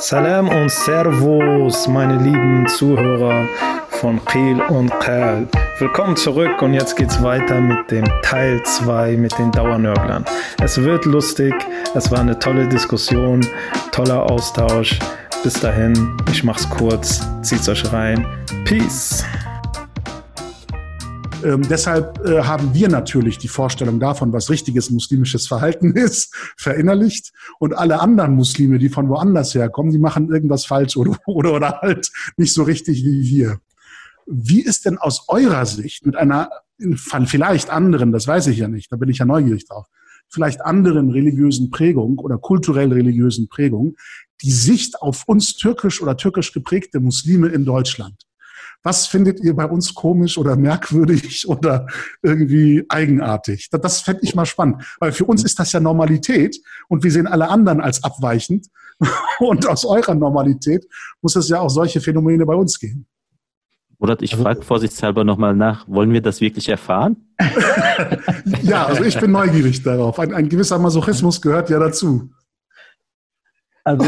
Salam und Servus, meine lieben Zuhörer von Qil und Qal. Willkommen zurück und jetzt geht's weiter mit dem Teil 2 mit den Dauernörglern. Es wird lustig, es war eine tolle Diskussion, toller Austausch. Bis dahin, ich mach's kurz, zieht's euch rein. Peace! Ähm, deshalb äh, haben wir natürlich die Vorstellung davon, was richtiges muslimisches Verhalten ist, verinnerlicht. Und alle anderen Muslime, die von woanders herkommen, die machen irgendwas falsch oder, oder, oder halt nicht so richtig wie wir. Wie ist denn aus eurer Sicht mit einer vielleicht anderen, das weiß ich ja nicht, da bin ich ja neugierig drauf, vielleicht anderen religiösen Prägung oder kulturell religiösen Prägung, die Sicht auf uns türkisch oder türkisch geprägte Muslime in Deutschland? Was findet ihr bei uns komisch oder merkwürdig oder irgendwie eigenartig? Das, das fände ich mal spannend, weil für uns ist das ja Normalität und wir sehen alle anderen als abweichend. Und aus eurer Normalität muss es ja auch solche Phänomene bei uns geben. Oder ich also, frage vorsichtshalber nochmal nach, wollen wir das wirklich erfahren? ja, also ich bin neugierig darauf. Ein, ein gewisser Masochismus gehört ja dazu. Also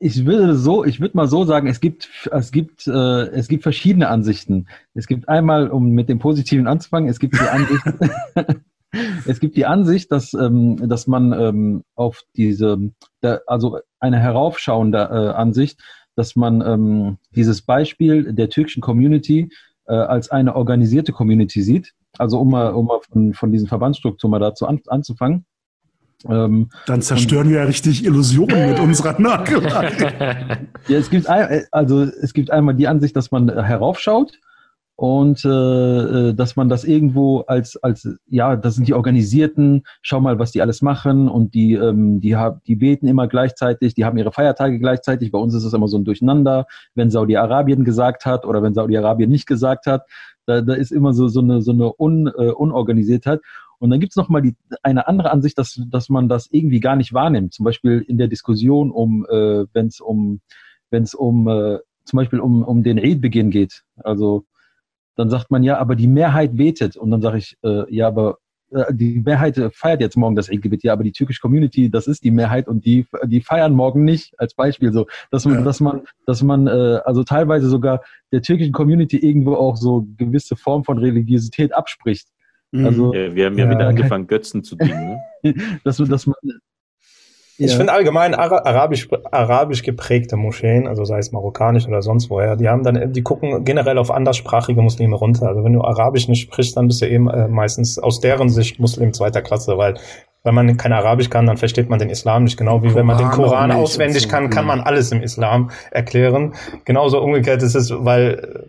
ich würde so, ich würde mal so sagen, es gibt, es gibt, äh, es gibt verschiedene Ansichten. Es gibt einmal, um mit dem Positiven anzufangen, es gibt die Ansicht, es gibt die Ansicht, dass, ähm, dass man ähm, auf diese, da, also eine heraufschauende äh, Ansicht, dass man ähm, dieses Beispiel der türkischen Community äh, als eine organisierte Community sieht. Also um mal, um mal von, von diesen Verbandsstrukturen mal dazu an, anzufangen. Ähm, Dann zerstören wir ja richtig Illusionen mit unserer Nagelei. ja, es gibt ein, also es gibt einmal die Ansicht, dass man heraufschaut und äh, äh, dass man das irgendwo als als ja, das sind die Organisierten. Schau mal, was die alles machen und die ähm, die haben die beten immer gleichzeitig, die haben ihre Feiertage gleichzeitig. Bei uns ist es immer so ein Durcheinander, wenn Saudi Arabien gesagt hat oder wenn Saudi Arabien nicht gesagt hat. Da, da ist immer so so eine so eine Un, äh, Unorganisiertheit. Und dann gibt es nochmal die, eine andere Ansicht, dass, dass man das irgendwie gar nicht wahrnimmt. Zum Beispiel in der Diskussion um, äh, wenn es um, wenn es um, äh, zum Beispiel um, um den Eid-Beginn geht. Also dann sagt man ja, aber die Mehrheit betet. Und dann sage ich, äh, ja, aber äh, die Mehrheit feiert jetzt morgen das Eid-Gebet, ja, aber die türkische Community, das ist die Mehrheit und die, die feiern morgen nicht, als Beispiel so, dass man, ja. dass man, dass man, äh, also teilweise sogar der türkischen Community irgendwo auch so gewisse Form von Religiosität abspricht. Mhm. Also, ja, wir haben ja, ja wieder angefangen, Götzen zu dienen. Ne? dass, dass man, ich finde allgemein arabisch, arabisch geprägte Moscheen, also sei es marokkanisch oder sonst woher, die haben dann, die gucken generell auf anderssprachige Muslime runter. Also wenn du Arabisch nicht sprichst, dann bist du eben äh, meistens aus deren Sicht Muslim zweiter Klasse, weil wenn man kein Arabisch kann, dann versteht man den Islam nicht. Genau wie wenn man den Koran auswendig so. kann, kann man alles im Islam erklären. Genauso umgekehrt ist es, weil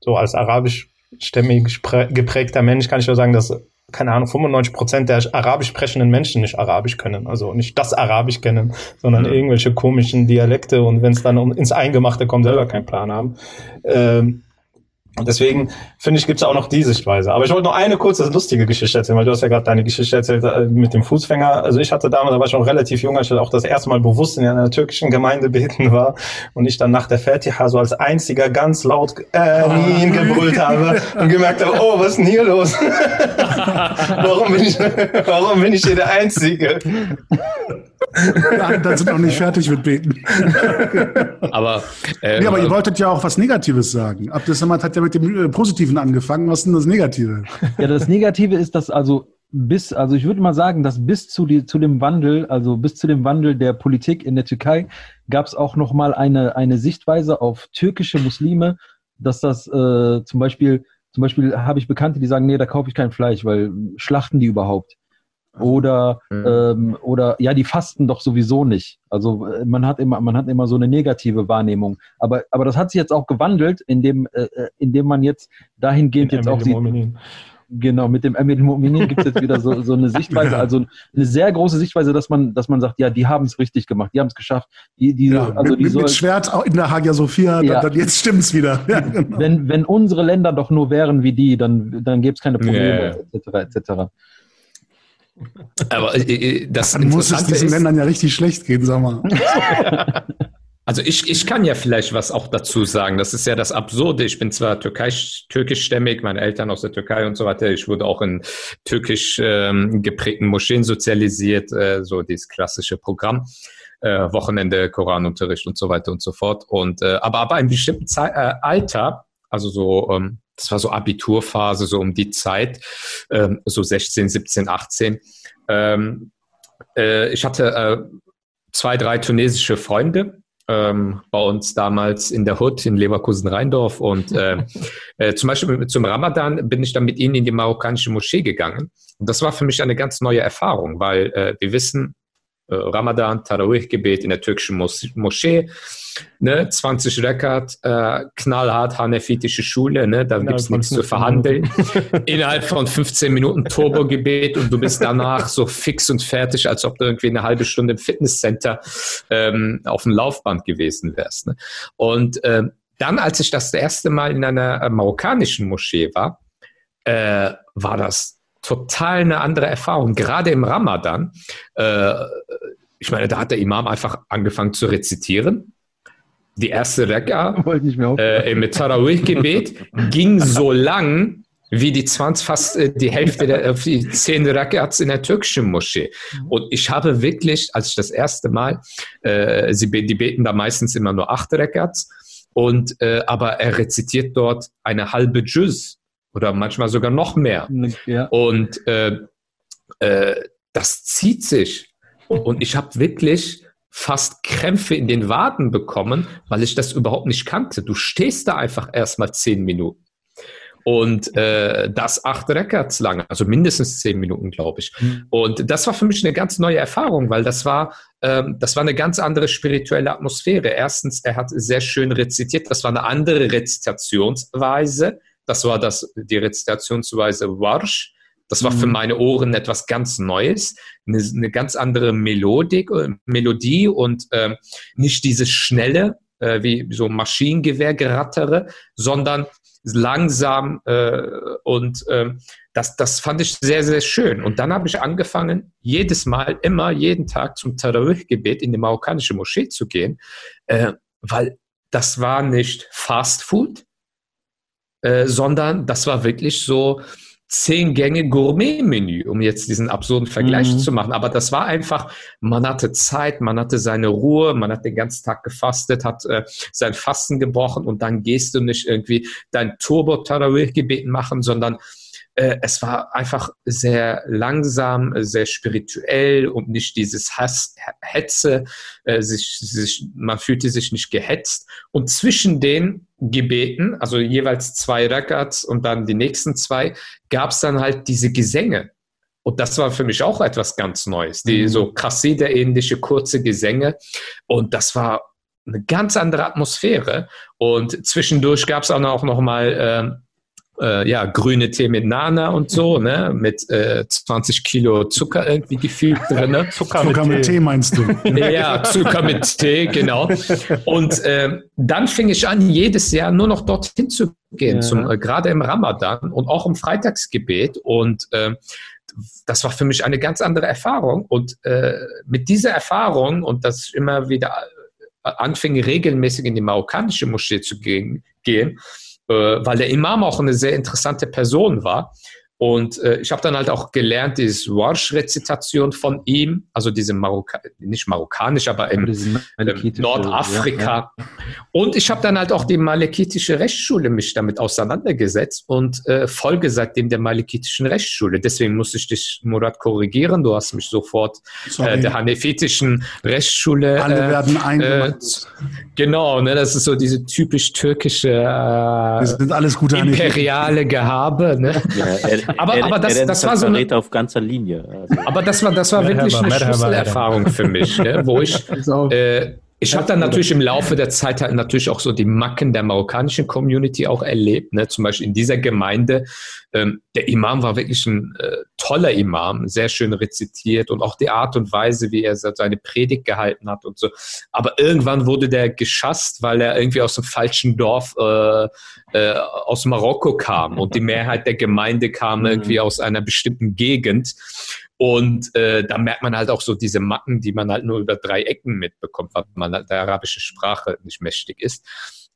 so als Arabisch stämmig geprägter Mensch kann ich nur sagen, dass, keine Ahnung, 95 Prozent der arabisch sprechenden Menschen nicht Arabisch können. Also nicht das Arabisch kennen, sondern mhm. irgendwelche komischen Dialekte und wenn es dann um, ins Eingemachte kommt, selber keinen Plan haben. Ähm, und deswegen finde ich, gibt es auch noch die Sichtweise. Aber ich wollte noch eine kurze lustige Geschichte erzählen, weil du hast ja gerade deine Geschichte erzählt äh, mit dem Fußfänger. Also ich hatte damals, da war ich schon relativ jung, als ich auch das erste Mal bewusst in einer türkischen Gemeinde beten war und ich dann nach der Fatiha so als einziger ganz laut Amin gebrüllt habe und gemerkt habe, oh, was ist denn hier los? warum, bin ich, warum bin ich hier der Einzige? Dann sind noch nicht fertig mit Beten. aber, äh, nee, aber ihr wolltet ja auch was Negatives sagen. Abdesamat hat ja mit dem äh, Positiven angefangen. Was ist denn das Negative? Ja, das Negative ist, dass also bis, also ich würde mal sagen, dass bis zu, die, zu dem Wandel, also bis zu dem Wandel der Politik in der Türkei, gab es auch nochmal eine, eine Sichtweise auf türkische Muslime, dass das äh, zum Beispiel, zum Beispiel habe ich Bekannte, die sagen, nee, da kaufe ich kein Fleisch, weil schlachten die überhaupt? Oder, mhm. ähm, oder ja, die fasten doch sowieso nicht. Also äh, man hat immer, man hat immer so eine negative Wahrnehmung. Aber, aber das hat sich jetzt auch gewandelt, indem, äh, äh indem man jetzt dahingehend jetzt auch sieht. Genau, mit dem Emil Mu'minin gibt es jetzt wieder so, so eine Sichtweise, also eine sehr große Sichtweise, dass man, dass man sagt, ja, die haben es richtig gemacht, die haben es geschafft. Die, die, ja, also mit, die soll, mit Schwert in der Hagia Sophia, ja, dann, dann jetzt stimmt's wieder. Ja, genau. wenn, wenn unsere Länder doch nur wären wie die, dann, dann gäbe es keine Probleme, yeah. etc. etc. Aber äh, äh, das Dann muss es diesen ist, Ländern ja richtig schlecht gehen, sag mal. Also ich, ich kann ja vielleicht was auch dazu sagen. Das ist ja das Absurde. Ich bin zwar türkei, türkischstämmig, meine Eltern aus der Türkei und so weiter. Ich wurde auch in türkisch ähm, geprägten Moscheen sozialisiert, äh, so dieses klassische Programm. Äh, Wochenende, Koranunterricht und so weiter und so fort. Und äh, aber ab einem bestimmten Zeit, äh, Alter, also so, ähm, das war so Abiturphase, so um die Zeit, ähm, so 16, 17, 18. Ähm, äh, ich hatte äh, zwei, drei tunesische Freunde, ähm, bei uns damals in der Hut in Leverkusen-Rheindorf. Und äh, äh, zum Beispiel zum Ramadan bin ich dann mit ihnen in die marokkanische Moschee gegangen. Und das war für mich eine ganz neue Erfahrung, weil äh, wir wissen, Ramadan, Tarawih-Gebet in der türkischen Mos Moschee, ne, 20 Rekat, äh, knallhart hanefitische Schule, ne, da gibt es nichts zu verhandeln. Innerhalb von 15 Minuten Turbo-Gebet und du bist danach so fix und fertig, als ob du irgendwie eine halbe Stunde im Fitnesscenter ähm, auf dem Laufband gewesen wärst. Ne? Und äh, dann, als ich das erste Mal in einer äh, marokkanischen Moschee war, äh, war das total eine andere Erfahrung. Gerade im Ramadan, äh, ich meine, da hat der Imam einfach angefangen zu rezitieren. Die erste Rekka äh, im Tarawih-Gebet ging so lang, wie die 20, fast äh, die Hälfte der die zehn Rakats in der türkischen Moschee. Und ich habe wirklich, als ich das erste Mal, äh, sie die beten da meistens immer nur acht Rakats, und äh, aber er rezitiert dort eine halbe Juz oder manchmal sogar noch mehr. Ja. Und äh, äh, das zieht sich. Und ich habe wirklich fast Krämpfe in den Waden bekommen, weil ich das überhaupt nicht kannte. Du stehst da einfach erstmal zehn Minuten. Und äh, das acht Records lang, also mindestens zehn Minuten, glaube ich. Mhm. Und das war für mich eine ganz neue Erfahrung, weil das war, ähm, das war eine ganz andere spirituelle Atmosphäre. Erstens, er hat sehr schön rezitiert, das war eine andere Rezitationsweise das war das, die Rezitationsweise Warsch. Das war für mhm. meine Ohren etwas ganz Neues, eine, eine ganz andere Melodik, äh, Melodie und äh, nicht dieses schnelle, äh, wie so Maschinengewehrgerattere, sondern langsam äh, und äh, das, das fand ich sehr, sehr schön. Und dann habe ich angefangen, jedes Mal, immer, jeden Tag zum Tarawih-Gebet in die marokkanische Moschee zu gehen, äh, weil das war nicht Fast Food, äh, sondern das war wirklich so zehn Gänge Gourmet-Menü, um jetzt diesen absurden Vergleich mhm. zu machen. Aber das war einfach, man hatte Zeit, man hatte seine Ruhe, man hat den ganzen Tag gefastet, hat äh, sein Fasten gebrochen und dann gehst du nicht irgendwie dein Turbo-Tarawih-Gebet machen, sondern äh, es war einfach sehr langsam, sehr spirituell und nicht dieses Hass, Hetze, äh, sich, sich, man fühlte sich nicht gehetzt. Und zwischen den Gebeten, also jeweils zwei Rakats und dann die nächsten zwei, gab es dann halt diese Gesänge. Und das war für mich auch etwas ganz Neues, die mhm. so Kassida-ähnliche kurze Gesänge. Und das war eine ganz andere Atmosphäre. Und zwischendurch gab es auch noch mal äh, ja, grüne Tee mit Nana und so, ne? Mit äh, 20 Kilo Zucker irgendwie gefühlt drin. Ne? Zucker, Zucker mit, Tee. Tee meinst du? Ja, Zucker mit Tee, genau. Und äh, dann fing ich an, jedes Jahr nur noch dorthin zu gehen, ja. zum, äh, gerade im Ramadan und auch im Freitagsgebet. Und äh, das war für mich eine ganz andere Erfahrung. Und äh, mit dieser Erfahrung und dass ich immer wieder äh, anfing, regelmäßig in die marokkanische Moschee zu gehen, gehen äh, weil der Imam auch eine sehr interessante Person war. Und äh, ich habe dann halt auch gelernt, diese Warsch-Rezitation von ihm, also diese Marokka nicht marokkanisch, aber im äh, Nordafrika. Ja, ja. Und ich habe dann halt auch die malekitische Rechtsschule mich damit auseinandergesetzt und äh, folge seitdem der malekitischen Rechtsschule. Deswegen muss ich dich, Murat, korrigieren. Du hast mich sofort äh, der hanefitischen Rechtsschule. Alle äh, werden eingewandt. Äh, genau, ne, das ist so diese typisch türkische äh, sind alles gute imperiale Gehabe. Ne? Ja, aber, aber das, das war so eine, auf ganzer Linie. Also. Aber das war, das war wirklich eine Schlüsselerfahrung für mich, ne, wo ich äh, ich habe dann natürlich im Laufe der Zeit halt natürlich auch so die Macken der marokkanischen Community auch erlebt. Ne? Zum Beispiel in dieser Gemeinde, ähm, der Imam war wirklich ein äh, toller Imam, sehr schön rezitiert und auch die Art und Weise, wie er seine Predigt gehalten hat und so. Aber irgendwann wurde der geschasst, weil er irgendwie aus dem falschen Dorf äh, äh, aus Marokko kam und die Mehrheit der Gemeinde kam mhm. irgendwie aus einer bestimmten Gegend. Und äh, da merkt man halt auch so diese Macken, die man halt nur über drei Ecken mitbekommt, weil man halt der arabischen Sprache nicht mächtig ist.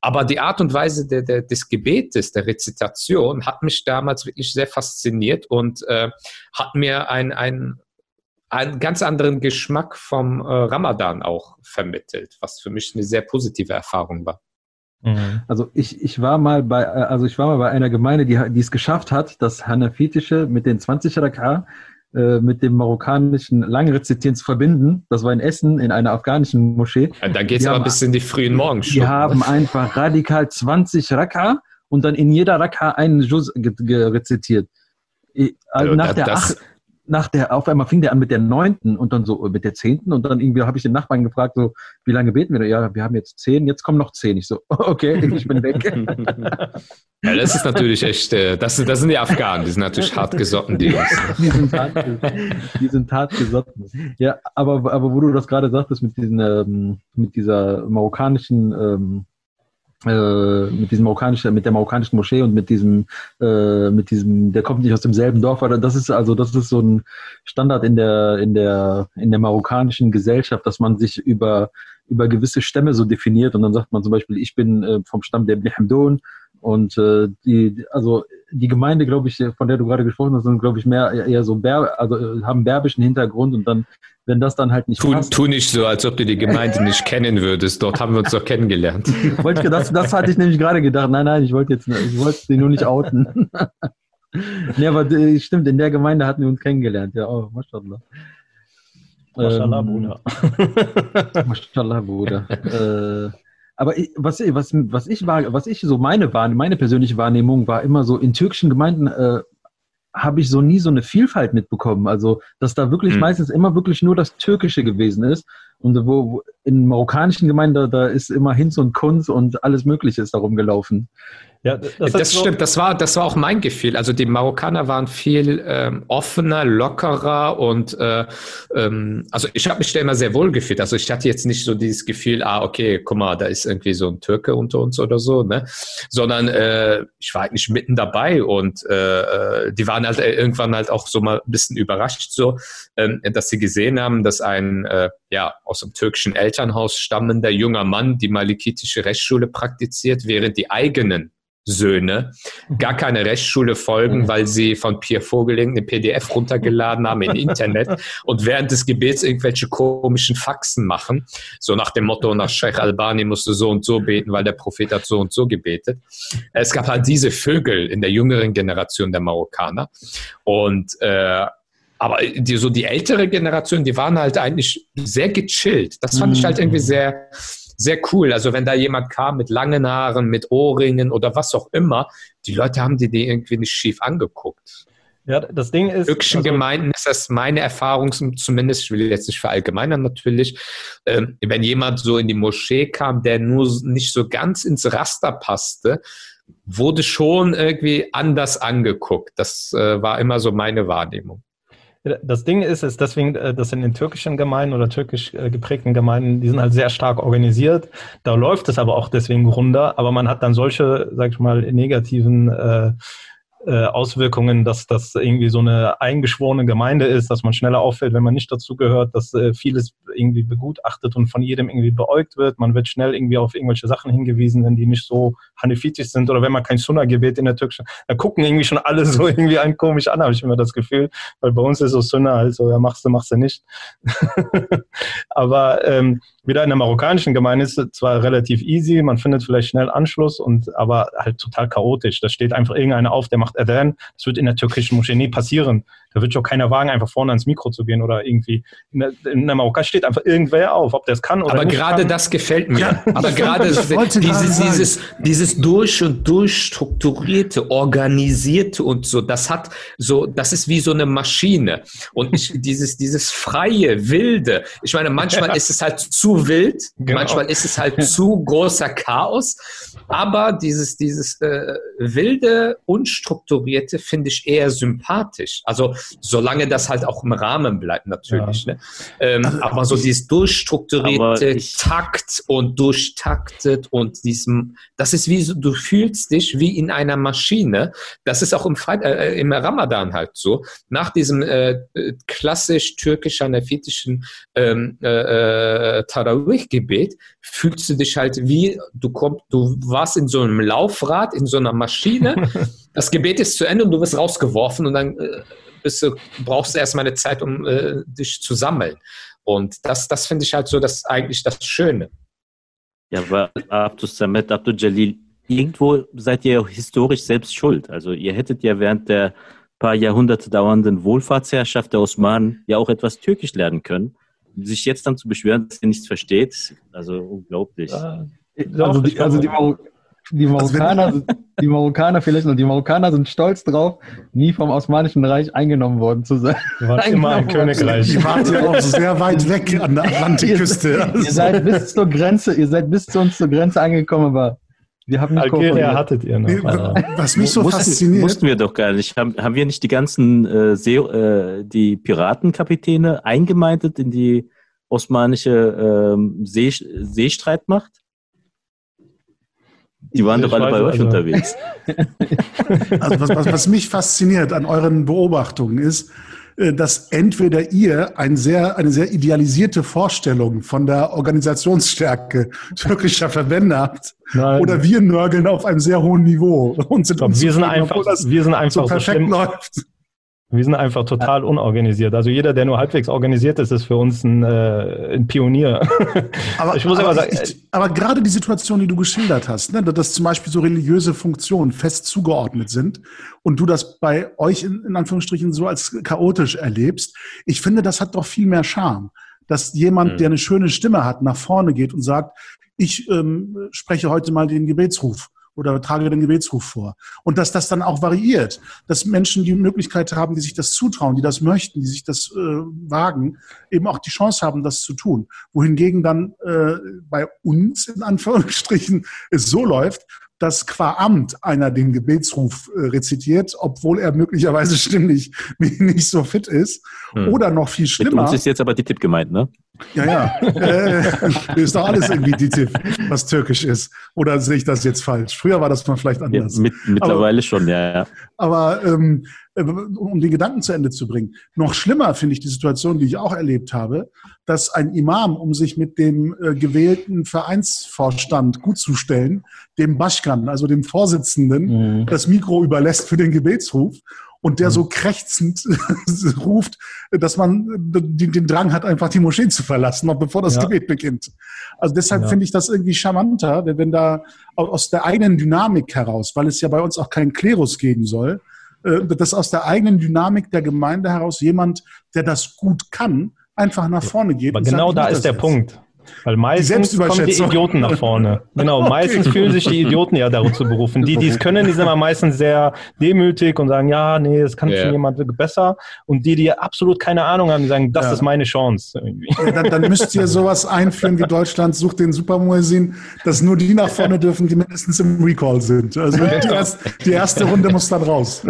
Aber die Art und Weise der, der, des Gebetes, der Rezitation, hat mich damals wirklich sehr fasziniert und äh, hat mir ein, ein, einen ganz anderen Geschmack vom äh, Ramadan auch vermittelt, was für mich eine sehr positive Erfahrung war. Mhm. Also ich, ich war mal bei, äh, also ich war mal bei einer Gemeinde, die, die es geschafft hat, das Hanafitische mit den 20 Raka äh, mit dem marokkanischen Langrezitieren zu verbinden. Das war in Essen in einer afghanischen Moschee. Ja, da geht es aber bis in die frühen Morgenstunden. Die haben einfach radikal 20 Raka und dann in jeder Raka einen Juz rezitiert. Also nach, der das, nach der, auf einmal fing der an mit der neunten und dann so mit der zehnten und dann irgendwie habe ich den Nachbarn gefragt, so, wie lange beten wir? Ja, wir haben jetzt zehn, jetzt kommen noch zehn. Ich so, okay, ich bin weg. ja, das ist natürlich echt, äh, das, das sind die Afghanen, die sind natürlich hart gesotten, die die sind hart, die sind hart gesotten. Ja, aber, aber wo du das gerade sagtest mit diesen, ähm, mit dieser marokkanischen, ähm, äh, mit diesem marokkanischen, mit der marokkanischen Moschee und mit diesem, äh, mit diesem, der kommt nicht aus demselben Dorf, aber das ist also, das ist so ein Standard in der, in der, in der marokkanischen Gesellschaft, dass man sich über, über gewisse Stämme so definiert. Und dann sagt man zum Beispiel, ich bin äh, vom Stamm der Ibn Hamdun und äh, die, also die Gemeinde, glaube ich, von der du gerade gesprochen hast, sind, glaube ich, mehr eher so Ber also äh, haben berbischen Hintergrund und dann, wenn das dann halt nicht tu, passt. Tu nicht so, als ob du die Gemeinde nicht kennen würdest. Dort haben wir uns doch kennengelernt. wollte, das, das hatte ich nämlich gerade gedacht. Nein, nein, ich wollte jetzt, ich wollte sie nur nicht outen. nee, aber äh, stimmt, in der Gemeinde hatten wir uns kennengelernt. Ja, oh, mashallah. Mashallah, ähm, Bruder. Mashallah, Bruder. äh, aber ich, was, was, was ich war, was ich so meine meine persönliche Wahrnehmung war immer so, in türkischen Gemeinden äh, habe ich so nie so eine Vielfalt mitbekommen. Also, dass da wirklich mhm. meistens immer wirklich nur das Türkische gewesen ist. Und wo, wo in marokkanischen Gemeinden, da, da ist immer Hinz und Kunz und alles Mögliche ist darum gelaufen. Ja, das, das stimmt, das war, das war auch mein Gefühl. Also die Marokkaner waren viel ähm, offener, lockerer und äh, ähm, also ich habe mich da immer sehr wohl gefühlt. Also ich hatte jetzt nicht so dieses Gefühl, ah, okay, guck mal, da ist irgendwie so ein Türke unter uns oder so, ne? Sondern äh, ich war eigentlich mitten dabei und äh, äh die waren halt irgendwann halt auch so mal ein bisschen überrascht, so, ähm, dass sie gesehen haben, dass ein äh, ja aus einem türkischen Elternhaus stammender junger Mann die malikitische Rechtsschule praktiziert, während die eigenen Söhne gar keine Rechtsschule folgen, weil sie von Pierre Vogeling eine PDF runtergeladen haben im Internet und während des Gebets irgendwelche komischen Faxen machen. So nach dem Motto, nach Sheikh Albani musst du so und so beten, weil der Prophet hat so und so gebetet. Es gab halt diese Vögel in der jüngeren Generation der Marokkaner. Und äh, aber die, so die ältere Generation, die waren halt eigentlich sehr gechillt. Das fand ich halt irgendwie mhm. sehr, sehr cool. Also wenn da jemand kam mit langen Haaren, mit Ohrringen oder was auch immer, die Leute haben die, die irgendwie nicht schief angeguckt. Ja, das Ding ist. Türkischen also, Gemeinden ist das meine Erfahrung zumindest, ich will jetzt nicht verallgemeinern natürlich, ähm, wenn jemand so in die Moschee kam, der nur nicht so ganz ins Raster passte, wurde schon irgendwie anders angeguckt. Das äh, war immer so meine Wahrnehmung. Das Ding ist, ist deswegen, äh, das in den türkischen Gemeinden oder türkisch äh, geprägten Gemeinden, die sind halt sehr stark organisiert. Da läuft es aber auch deswegen runter. Aber man hat dann solche, sag ich mal, negativen äh, äh, Auswirkungen, dass das irgendwie so eine eingeschworene Gemeinde ist, dass man schneller auffällt, wenn man nicht dazugehört, dass äh, vieles irgendwie begutachtet und von jedem irgendwie beäugt wird. Man wird schnell irgendwie auf irgendwelche Sachen hingewiesen, wenn die nicht so hanefitisch sind oder wenn man kein Sunnah-Gebet in der Türkischen, da gucken irgendwie schon alle so irgendwie einen komisch an, habe ich immer das Gefühl, weil bei uns ist so Sunnah halt so, ja, machst du, machst du nicht. Aber ähm, wieder in der marokkanischen Gemeinde ist es zwar relativ easy, man findet vielleicht schnell Anschluss und aber halt total chaotisch. Da steht einfach irgendeiner auf, der macht Adhan. Das wird in der türkischen Moschee nie passieren. Da wird schon keiner wagen, einfach vorne ans Mikro zu gehen oder irgendwie. In der, in der Marokkan steht einfach irgendwer auf, ob der es kann oder Aber nicht. Aber gerade das gefällt mir. Ja, Aber gerade dieses, dieses, dieses durch und durch strukturierte, organisierte und so, das hat so, das ist wie so eine Maschine. Und ich, dieses, dieses freie, wilde, ich meine, manchmal ist es halt zu wild, genau. manchmal ist es halt zu großer Chaos. Aber dieses, dieses äh, wilde, unstrukturierte finde ich eher sympathisch. Also solange das halt auch im Rahmen bleibt natürlich. Ja. Ne? Ähm, aber, aber, so dieses durchstrukturierte ich- Takt und durchtaktet und diesem, das ist wie so, du fühlst dich wie in einer Maschine. Das ist auch im, Freit äh, im Ramadan halt so. Nach diesem äh, klassisch türkisch-hanefitischen ähm, äh, äh, Tarawih-Gebet fühlst du dich halt wie, du kommst, du warst in so einem Laufrad, in so einer Maschine. das Gebet ist zu Ende und du wirst rausgeworfen und dann äh, bist du, brauchst du erstmal eine Zeit, um äh, dich zu sammeln. Und das, das finde ich halt so das eigentlich das Schöne. Ja, aber Abdul Samet, Abdul Jalil, irgendwo seid ihr ja historisch selbst schuld. Also ihr hättet ja während der paar Jahrhunderte dauernden Wohlfahrtsherrschaft der Osmanen ja auch etwas Türkisch lernen können. Sich jetzt dann zu beschweren, dass ihr nichts versteht, also unglaublich. Also die, also die, die Marokkaner, sind- die Marokkaner vielleicht noch, die Marokkaner sind stolz drauf, nie vom Osmanischen Reich eingenommen worden zu sein. Warst immer ein Königreich. Die wart ja auch sehr weit weg an der Atlantikküste. Ihr seid bis zur Grenze, ihr seid bis zu uns zur Grenze angekommen, aber wir haben nicht Algeria kooperiert. hattet ihr noch. Also, Was mich so Mussten- fasziniert, Mussten wir doch gar nicht. Haben, haben wir nicht die ganzen äh, See, äh, die Piratenkapitäne eingemeindet in die osmanische ähm, See, Seestreitmacht? Die waren Ich doch alle bei euch also- unterwegs. also was, was, was mich fasziniert an euren Beobachtungen ist, äh, dass entweder ihr ein sehr, eine sehr idealisierte Vorstellung von der Organisationsstärke türkischer Verbände habt, Nein. oder wir nörgeln auf einem sehr hohen Niveau und sind glaub, wir sind einfach, obwohl das wir sind so einfach so perfekt schlimm. läuft. Wir sind einfach total unorganisiert. Also jeder, der nur halbwegs organisiert ist, ist für uns ein, äh, ein Pionier. Aber, Ich muss aber, aber sagen, ich, aber gerade die Situation, die du geschildert hast, ne, dass zum Beispiel so religiöse Funktionen fest zugeordnet sind und du das bei euch in, in Anführungsstrichen so als chaotisch erlebst, ich finde, das hat doch viel mehr Charme. Dass jemand, Mhm. der eine schöne Stimme hat, nach vorne geht und sagt, ich ähm, spreche heute mal den Gebetsruf oder trage den Gebetsruf vor. Und dass das dann auch variiert, dass Menschen die Möglichkeit haben, die sich das zutrauen, die das möchten, die sich das äh, wagen, eben auch die Chance haben, das zu tun. Wohingegen dann äh, bei uns in Anführungsstrichen es so läuft, dass qua Amt einer den Gebetsruf äh, rezitiert, obwohl er möglicherweise stimmlich nicht so fit ist. Hm. Oder noch viel Mit schlimmer. uns ist jetzt aber die Tipp gemeint, ne? Ja, ja. Äh, ist doch alles irgendwie DITIF, was türkisch ist. Oder sehe ich das jetzt falsch? Früher war das mal vielleicht Ja, anders. mit, mittlerweile schon, ja, ja. Aber ähm, äh, um den Gedanken zu Ende zu bringen, noch schlimmer finde ich die Situation, die ich auch erlebt habe, dass ein Imam, um sich mit dem äh, gewählten Vereinsvorstand gutzustellen, dem Baschkan, also dem Vorsitzenden, Mhm. das Mikro überlässt für den Gebetsruf und der so krächzend ruft, dass man den, den Drang hat, einfach die Moschee zu verlassen, noch bevor das Ja. Gebet beginnt. Also deshalb Ja. finde ich das irgendwie charmanter, wenn, da au- aus der eigenen Dynamik heraus, weil es ja bei uns auch keinen Klerus geben soll, äh, dass aus der eigenen Dynamik der Gemeinde heraus jemand, der das gut kann, einfach nach vorne geht. Aber genau sagt, da ist der jetzt. Punkt. Weil meistens kommen die Selbstüberschätzung. Idioten nach vorne. Genau, Okay. meistens fühlen sich die Idioten ja dazu berufen. Die, die es können, die sind aber meistens sehr demütig und sagen, ja, nee, das kann Ja. schon jemand besser. Und die, die absolut keine Ahnung haben, die sagen, das Ja. ist meine Chance. Dann, dann müsst ihr sowas einführen wie Deutschland sucht den Supermuesin, dass nur die nach vorne dürfen, die mindestens im Recall sind. Also die, erst, die erste Runde muss dann raus.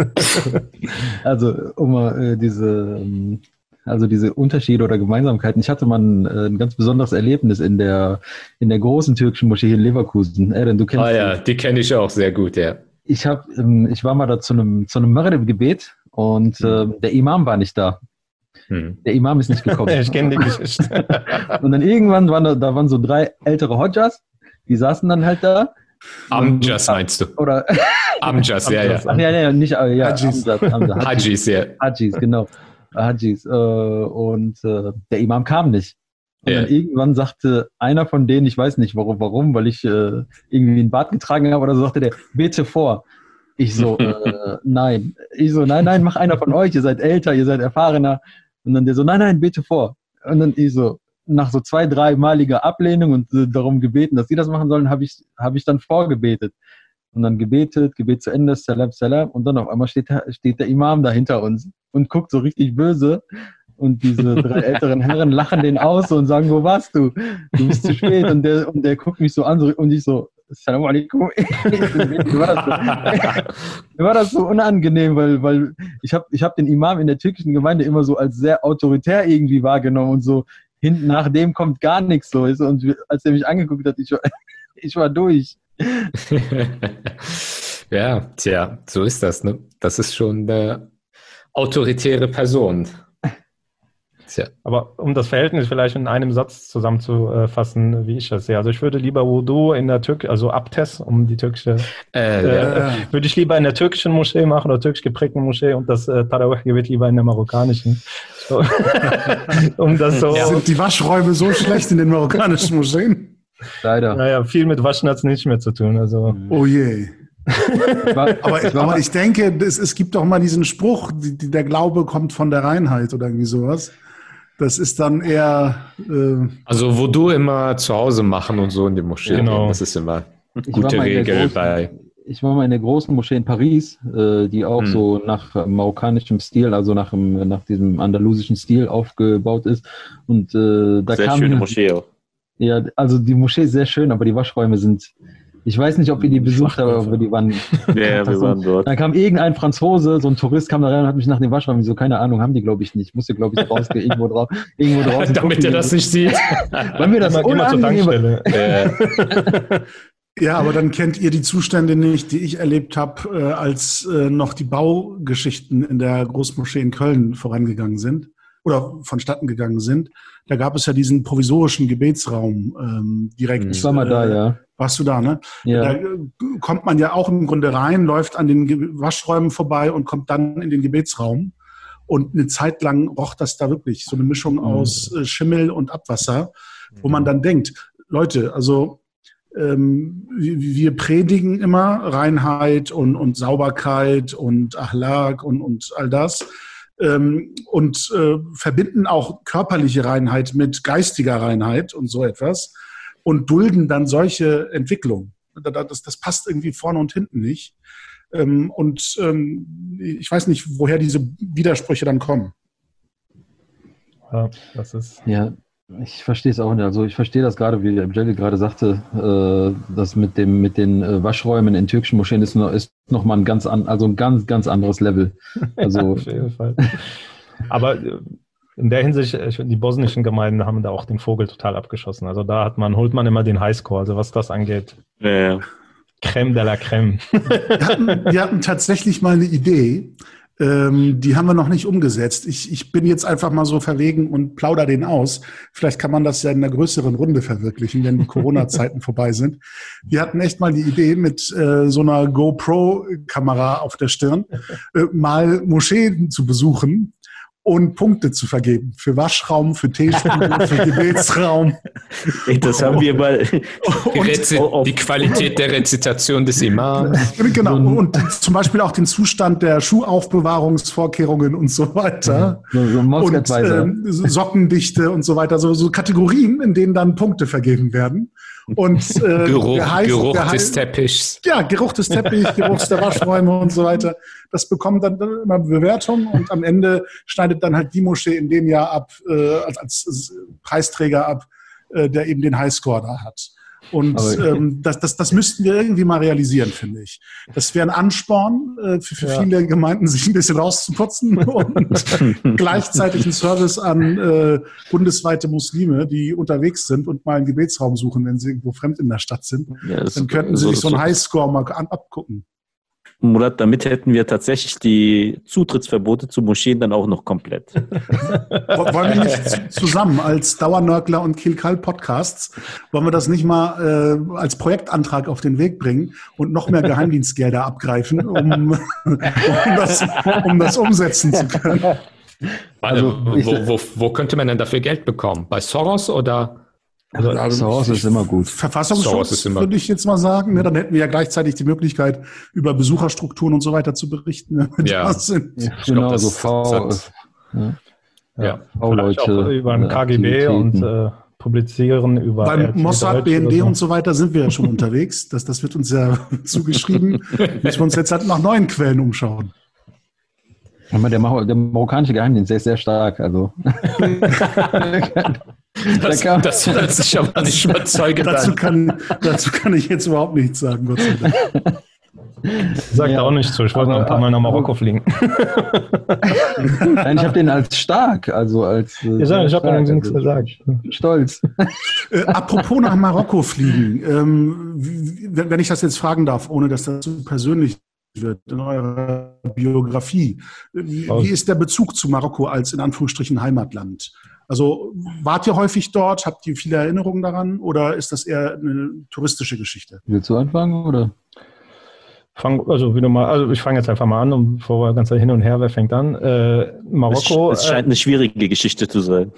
Also, um mal äh, diese, ähm, also diese Unterschiede oder Gemeinsamkeiten. Ich hatte mal ein, äh, ein ganz besonderes Erlebnis in der, in der großen türkischen Moschee in Leverkusen. Eren, du kennst Ah die. ja, die kenne ich auch sehr gut, ja. Ich hab, ähm, ich war mal da zu einem, zu einem Maghrib-Gebet und ähm, der Imam war nicht da. Hm. Der Imam ist nicht gekommen. Ich kenne die Geschichte. Und dann irgendwann waren da, da waren so drei ältere Hodjas, die saßen dann halt da. Amjas meinst du? Oder, Amjas, ja, ja. ach ja, ja, nicht, äh, ja, Hajis. Amjad, Hajis. Hajis, ja. Hajis, genau. Hajis. Äh, und äh, der Imam kam nicht. Und Ja. dann irgendwann sagte einer von denen, ich weiß nicht warum, warum weil ich äh, irgendwie einen Bart getragen habe oder so, sagte der, bete vor. Ich so, äh, nein. Ich so, nein, nein, mach einer von euch, ihr seid älter, ihr seid erfahrener. Und dann der so, nein, nein, bete vor. Und dann ich so, nach so zwei, dreimaliger Ablehnung und äh, darum gebeten, dass sie das machen sollen, habe ich, hab ich dann vorgebetet. Und dann gebetet, Gebet zu Ende, Salam, Salam. Und dann auf einmal steht, der- steht der Imam da hinter uns und guckt so richtig böse. Und diese drei älteren Herren lachen den aus und sagen, wo warst du? Du bist zu spät. Und der, und der guckt mich so an und ich so, Salam alaikum. Mir war das so, mir war das so unangenehm, weil, weil ich habe ich hab den Imam in der türkischen Gemeinde immer so als sehr autoritär irgendwie wahrgenommen und so, hinten nach dem kommt gar nichts so. Und als er mich angeguckt hat, ich war, ich war durch. ja, tja, so ist das. Ne? Das ist schon eine autoritäre Person. Tja. Aber um das Verhältnis vielleicht in einem Satz zusammenzufassen, wie ich das sehe. Also ich würde lieber Wudu in der Türkei, also Abtes, um die türkische, äh, äh, ja. würde ich lieber in der türkischen Moschee machen oder türkisch geprägten Moschee und das äh, Tarawih-Gebet lieber in der marokkanischen. So. um das so. Ja. Sind die Waschräume so schlecht in den marokkanischen Moscheen? Leider. Naja, viel mit Waschen hat es nicht mehr zu tun. Also. Oh je. aber, aber, ich denke, es, es, gibt doch mal diesen Spruch, die, der Glaube kommt von der Reinheit oder irgendwie sowas. Das ist dann eher. Äh also, wo du immer zu Hause machen und so in die Moschee. Genau. Das ist immer eine gute Regel großen, bei. Ich war mal in der großen Moschee in Paris, äh, die auch hm. so nach marokkanischem Stil, also nach, nach diesem andalusischen Stil aufgebaut ist. Und äh, da sehr kam. schöne Moschee auch. Ja, also die Moschee ist sehr schön, aber die Waschräume sind ich weiß nicht, ob ihr die besucht habt, aber die waren. Ja, wir waren dort. Dann kam irgendein Franzose, so ein Tourist kam da rein und hat mich nach dem Waschraum so, keine Ahnung, haben die, glaube ich, nicht. Musste, glaube ich, rausgehen, irgendwo drauf. Irgendwo draußen Damit er das nicht sieht. Weil mir das immer, zur Tankstelle. Ja, aber dann kennt ihr die Zustände nicht, die ich erlebt habe, äh, als äh, noch die Baugeschichten in der Großmoschee in Köln vorangegangen sind oder vonstatten gegangen sind. Da gab es ja diesen provisorischen Gebetsraum ähm, direkt. Ich war mal da, ja. Warst du da, ne? Ja. Da äh, kommt man ja auch im Grunde rein, läuft an den Waschräumen vorbei und kommt dann in den Gebetsraum. Und eine Zeit lang roch das da wirklich so eine Mischung mhm. aus äh, Schimmel und Abwasser, wo man dann denkt, Leute, also ähm, wir predigen immer Reinheit und, und Sauberkeit und Achlak und, und all das ähm, und äh, verbinden auch körperliche Reinheit mit geistiger Reinheit und so etwas und dulden dann solche Entwicklungen. Das, das passt irgendwie vorne und hinten nicht. Ähm, und ähm, ich weiß nicht, woher diese Widersprüche dann kommen. Ja, das ist. Ja, ich verstehe es auch nicht. Also ich verstehe das gerade, wie Jelly gerade sagte, äh, das mit dem mit den äh, Waschräumen in türkischen Moscheen ist noch, ist noch mal ein ganz an, also ein ganz ganz anderes Level. Also ja, auf jeden Fall. Aber äh, in der Hinsicht, die bosnischen Gemeinden haben da auch den Vogel total abgeschossen. Also da hat man, holt man immer den Highscore, also was das angeht. Ja, ja. Creme de la Creme. Wir hatten, wir hatten tatsächlich mal eine Idee, ähm, die haben wir noch nicht umgesetzt. Ich, ich bin jetzt einfach mal so verwegen und plauder den aus. Vielleicht kann man das ja in einer größeren Runde verwirklichen, wenn die Corona-Zeiten vorbei sind. Wir hatten echt mal die Idee, mit äh, so einer GoPro-Kamera auf der Stirn äh, mal Moscheen zu besuchen und Punkte zu vergeben. Für Waschraum, für Teestuhl, für Gebetsraum. Das haben wir mal. Die, die Qualität der Rezitation des Imams. Genau. Und zum Beispiel auch den Zustand der Schuhaufbewahrungsvorkehrungen und so weiter. So, so und äh, Sockendichte und so weiter. So, so Kategorien, in denen dann Punkte vergeben werden. Und äh, Geruch, Geheiß, Geruch Geheiß, des Teppichs. Ja, Geruch des Teppichs, Geruch der Waschräume und so weiter. Das bekommt dann immer Bewertung und am Ende schneidet dann halt die Moschee in dem Jahr ab, äh, als, als Preisträger ab, äh, der eben den Highscore da hat. Und ähm, das, das, das müssten wir irgendwie mal realisieren, finde ich. Das wäre ein Ansporn äh, für, für ja. viele Gemeinden, sich ein bisschen rauszuputzen und gleichzeitig ein Service an äh, bundesweite Muslime, die unterwegs sind und mal einen Gebetsraum suchen, wenn sie irgendwo fremd in der Stadt sind. Ja, Dann könnten sie sich so einen Highscore mal an, abgucken. Murat, damit hätten wir tatsächlich die Zutrittsverbote zu Moscheen dann auch noch komplett. wollen wir nicht zusammen als Dauernörgler und Kilkal Podcasts, wollen wir das nicht mal äh, als Projektantrag auf den Weg bringen und noch mehr Geheimdienstgelder abgreifen, um, um, das, um das umsetzen zu können? Also, wo, wo, wo könnte man denn dafür Geld bekommen? Bei Soros oder? Also, also Source ist immer gut. Verfassungsschutz, würde ich jetzt mal sagen. Ne? Dann hätten wir ja gleichzeitig die Möglichkeit, über Besucherstrukturen und so weiter zu berichten. Ne? Ja, ja genau, glaub, so V. Ja, ja. V-Leute. Über ein KGB und äh, publizieren über. Beim Mossad, BND so. und so weiter sind wir ja schon unterwegs. Das, das wird uns ja zugeschrieben. Müssen wir uns jetzt halt nach neuen Quellen umschauen. Der, der marokkanische Geheimdienst, der ist sehr stark. Also. Das, das hört sich aber nicht überzeugend dazu kann, dazu kann ich jetzt überhaupt nichts sagen, Gott sei Dank. Sagt ja, auch nicht so. Ich wollte noch ein paar Mal nach Marokko fliegen. Nein, ich habe den als stark, also als. Äh, ja, ich habe ja nichts gesagt. Stolz. Äh, apropos nach Marokko fliegen, ähm, wenn ich das jetzt fragen darf, ohne dass das zu persönlich wird in eurer Biografie. Wie, wie, ist der Bezug zu Marokko als in Anführungsstrichen Heimatland? Also wart ihr häufig dort? Habt ihr viele Erinnerungen daran? Oder ist das eher eine touristische Geschichte? Willst du anfangen oder? Fang, also wie du mal, also ich fange jetzt einfach mal an, um bevor wir ganz hin und her, wer fängt an? Äh, Marokko. Es, es scheint äh, eine schwierige Geschichte zu sein.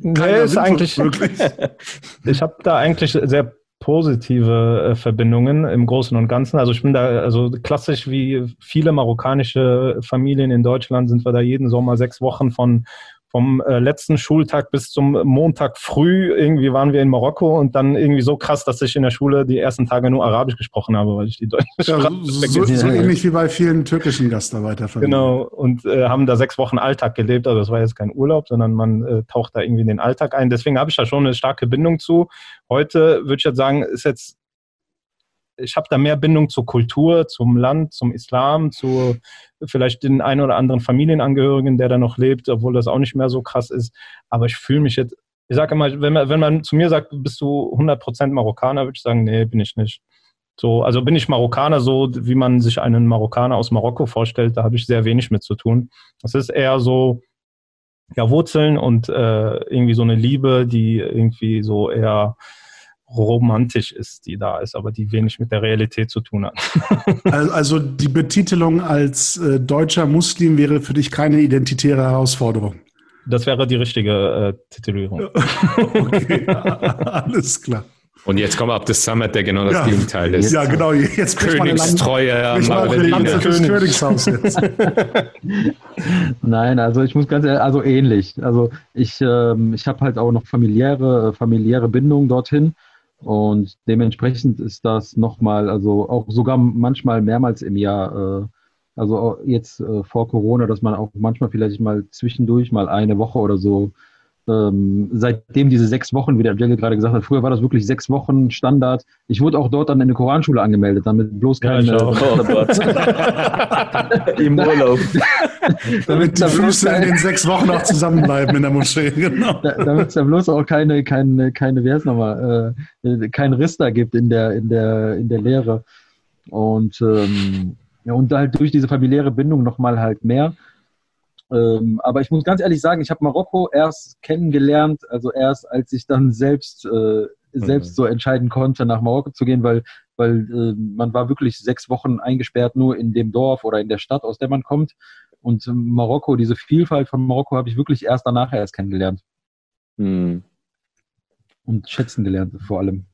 nee, ist eigentlich. ich habe da eigentlich sehr positive äh, Verbindungen im Großen und Ganzen. Also ich bin da, also klassisch wie viele marokkanische Familien in Deutschland sind wir da jeden Sommer sechs Wochen von vom äh, letzten Schultag bis zum Montag früh irgendwie waren wir in Marokko und dann irgendwie so krass, dass ich in der Schule die ersten Tage nur Arabisch gesprochen habe, weil ich die deutsche ja, Sprache so, so ähnlich wie bei vielen türkischen Gastarbeiterfamilien. Genau, und äh, haben da sechs Wochen Alltag gelebt. Also das war jetzt kein Urlaub, sondern man äh, taucht da irgendwie in den Alltag ein. Deswegen habe ich da schon eine starke Bindung zu. Heute würde ich jetzt sagen, ist jetzt ich habe da mehr Bindung zur Kultur, zum Land, zum Islam, zu vielleicht den einen oder anderen Familienangehörigen, der da noch lebt, obwohl das auch nicht mehr so krass ist. Aber ich fühle mich jetzt, ich sage immer, wenn man, wenn man zu mir sagt, bist du 100% Marokkaner, würde ich sagen, nee, bin ich nicht. So, also bin ich Marokkaner, so wie man sich einen Marokkaner aus Marokko vorstellt, da habe ich sehr wenig mit zu tun. Das ist eher so, ja, Wurzeln und äh, irgendwie so eine Liebe, die irgendwie so eher romantisch ist, die da ist, aber die wenig mit der Realität zu tun hat. also die Betitelung als äh, deutscher Muslim wäre für dich keine identitäre Herausforderung. Das wäre die richtige äh, Titulierung. okay, alles klar. Und jetzt kommen wir auf das Summit, der genau das ja. Gegenteil ist. Ja, genau. Jetzt Königstreue Königshaus jetzt. Nein, also ich muss ganz ehrlich, also ähnlich. Also ich, ähm, ich habe halt auch noch familiäre, familiäre Bindungen dorthin. Und dementsprechend ist das nochmal, also auch sogar manchmal mehrmals im Jahr, äh, also jetzt äh, vor Corona, dass man auch manchmal vielleicht mal zwischendurch mal eine Woche oder so ähm, seitdem diese sechs Wochen, wie der Jelly gerade gesagt hat, früher war das wirklich sechs Wochen Standard. Ich wurde auch dort dann in eine Koranschule angemeldet, damit bloß keine. Ja, Im Urlaub. damit die Füße in den sechs Wochen auch zusammenbleiben in der Moschee, genau. damit es da bloß auch keine, keine, keine, wer ist nochmal, äh, kein Riss da gibt in der, in der, in der Lehre. Und, ähm, ja, und halt durch diese familiäre Bindung nochmal halt mehr. Ähm, aber ich muss ganz ehrlich sagen, ich habe Marokko erst kennengelernt, also erst als ich dann selbst, äh, selbst mhm. so entscheiden konnte, nach Marokko zu gehen, weil, weil äh, man war wirklich sechs Wochen eingesperrt nur in dem Dorf oder in der Stadt, aus der man kommt. Und Marokko, diese Vielfalt von Marokko habe ich wirklich erst danach erst kennengelernt. Mhm. Und schätzen gelernt vor allem.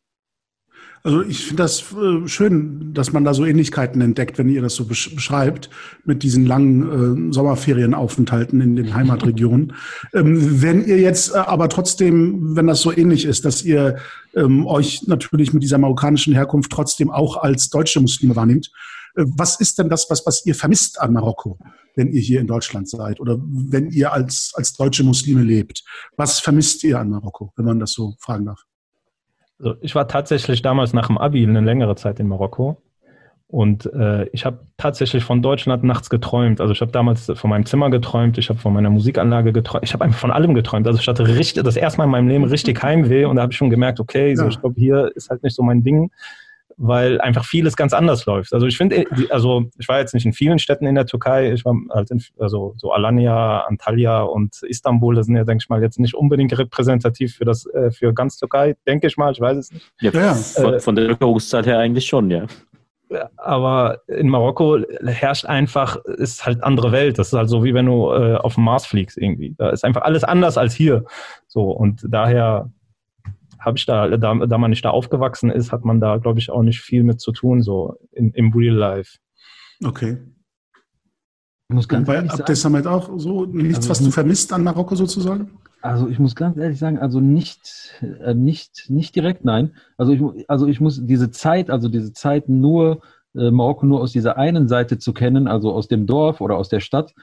Also ich finde das äh, schön, dass man da so Ähnlichkeiten entdeckt, wenn ihr das so beschreibt, mit diesen langen äh, Sommerferienaufenthalten in den Heimatregionen. ähm, wenn ihr jetzt äh, aber trotzdem, wenn das so ähnlich ist, dass ihr ähm, euch natürlich mit dieser marokkanischen Herkunft trotzdem auch als deutsche Muslime wahrnehmt, äh, was ist denn das, was, was ihr vermisst an Marokko, wenn ihr hier in Deutschland seid oder wenn ihr als, als deutsche Muslime lebt? Was vermisst ihr an Marokko, wenn man das so fragen darf? Also ich war tatsächlich damals nach dem Abi eine längere Zeit in Marokko. Und äh, ich habe tatsächlich von Deutschland nachts geträumt. Also ich habe damals von meinem Zimmer geträumt, ich habe von meiner Musikanlage geträumt, ich habe einfach von allem geträumt. Also ich hatte richtig, das erste Mal in meinem Leben richtig Heimweh und da habe ich schon gemerkt, okay, so, ich glaube, hier ist halt nicht so mein Ding weil einfach vieles ganz anders läuft. Also ich finde, also ich war jetzt nicht in vielen Städten in der Türkei, ich war halt in, also so Alanya, Antalya und Istanbul, das sind ja, denke ich mal, jetzt nicht unbedingt repräsentativ für das, äh, für ganz Türkei, denke ich mal, ich weiß es nicht. Ja, ja. Von, äh, von der Bevölkerungszahl her eigentlich schon, ja. Aber in Marokko herrscht einfach, ist halt andere Welt. Das ist halt so, wie wenn du äh, auf dem Mars fliegst irgendwie. Da ist einfach alles anders als hier. So, und daher habe ich da, da, da man nicht da aufgewachsen ist, hat man da, glaube ich, auch nicht viel mit zu tun, so in, im Real Life. Okay. Ich muss ganz ehrlich sagen, Abdessamit auch so nichts, also, was du vermisst an Marokko sozusagen? Also ich muss ganz ehrlich sagen, also nicht, äh, nicht, nicht direkt, nein. Also ich, also ich muss diese Zeit, also diese Zeit nur äh, Marokko nur aus dieser einen Seite zu kennen, also aus dem Dorf oder aus der Stadt,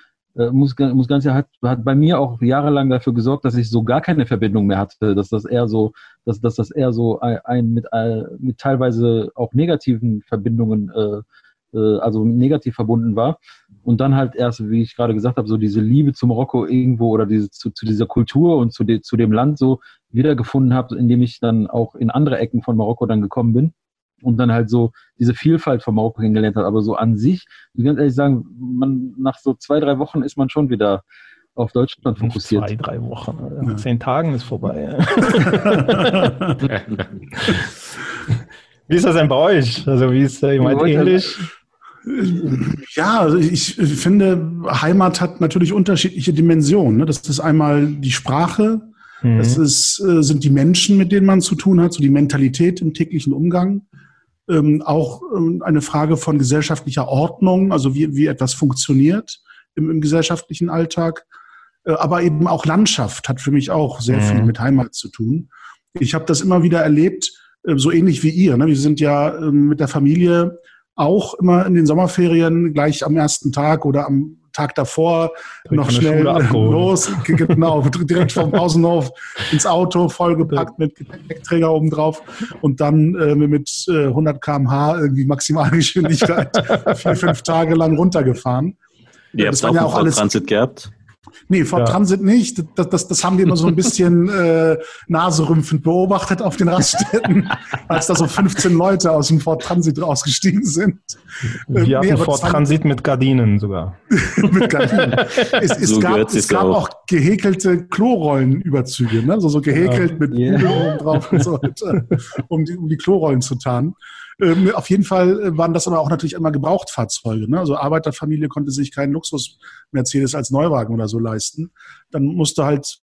muss, muss ganz hat, hat bei mir auch jahrelang dafür gesorgt, dass ich so gar keine Verbindung mehr hatte, dass das eher so, dass, dass das eher so ein, ein mit, äh, mit teilweise auch negativen Verbindungen äh, äh, also negativ verbunden war. Und dann halt erst, wie ich gerade gesagt habe, so diese Liebe zu Marokko irgendwo oder diese, zu, zu dieser Kultur und zu, de, zu dem Land so wiedergefunden habe, indem ich dann auch in andere Ecken von Marokko dann gekommen bin und dann halt so diese Vielfalt von Marokko kennengelernt hat. Aber so an sich, ich ganz ehrlich sagen, man, nach so zwei, drei Wochen ist man schon wieder auf Deutschland fokussiert. Zwei, drei Wochen. Ja. Zehn Tagen ist vorbei. wie ist das denn bei euch? Also wie ist, ich meine, ähnlich? Ja, also ich finde, Heimat hat natürlich unterschiedliche Dimensionen. Ne? Das ist einmal die Sprache, mhm. das ist, äh, sind die Menschen, mit denen man zu tun hat, so die Mentalität im täglichen Umgang. Ähm, auch ähm, eine Frage von gesellschaftlicher Ordnung, also wie, wie etwas funktioniert im, im gesellschaftlichen Alltag. Äh, aber eben auch Landschaft hat für mich auch sehr mhm. viel mit Heimat zu tun. Ich habe das immer wieder erlebt, äh, so ähnlich wie ihr. Ne? Wir sind ja äh, mit der Familie auch immer in den Sommerferien gleich am ersten Tag oder am Tag davor noch schnell los, genau, direkt vom Pausenhof ins Auto, vollgepackt mit Gepäckträger oben drauf und dann äh, mit äh, 100 km/h irgendwie Maximalgeschwindigkeit vier, fünf Tage lang runtergefahren. Ihr habt auch ja auch alles Transit gehabt? Nee, Ford ja. Transit nicht. Das, das, das haben wir immer so ein bisschen äh, naserümpfend beobachtet auf den Raststätten, als da so 15 Leute aus dem Ford Transit ausgestiegen sind. Wir ähm, nee, hatten Ford Transit mit Gardinen sogar. mit Gardinen. Es, es so gab, es gab auch. auch gehäkelte Klorollenüberzüge, ne? so, so gehäkelt ja. mit yeah. oben drauf und so weiter, um die, um die Klorollen zu tarnen. Ähm, auf jeden Fall äh, waren das aber auch natürlich immer Gebrauchtfahrzeuge. Ne? Also Arbeiterfamilie konnte sich keinen Luxus-Mercedes als Neuwagen oder so leisten. Dann musste halt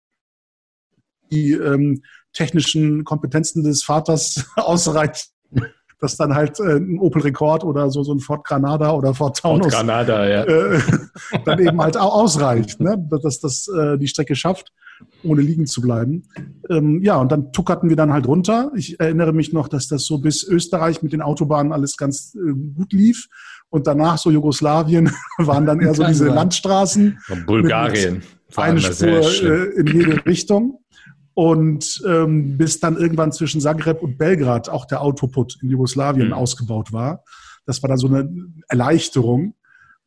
die ähm, technischen Kompetenzen des Vaters ausreichen dass dann halt äh, ein Opel Rekord oder so, so ein Ford Granada oder Ford Taunus Ford Granada, ja. äh, dann eben halt auch ausreicht, ne? dass das äh, die Strecke schafft ohne liegen zu bleiben. Ähm, ja, und dann tuckerten wir dann halt runter. Ich erinnere mich noch, dass das so bis Österreich mit den Autobahnen alles ganz äh, gut lief. Und danach so Jugoslawien waren dann eher so diese Landstraßen. Und Bulgarien. Eine Spur äh, in jede Richtung. Und ähm, bis dann irgendwann zwischen Zagreb und Belgrad auch der Autoput in Jugoslawien mhm. ausgebaut war. Das war dann so eine Erleichterung.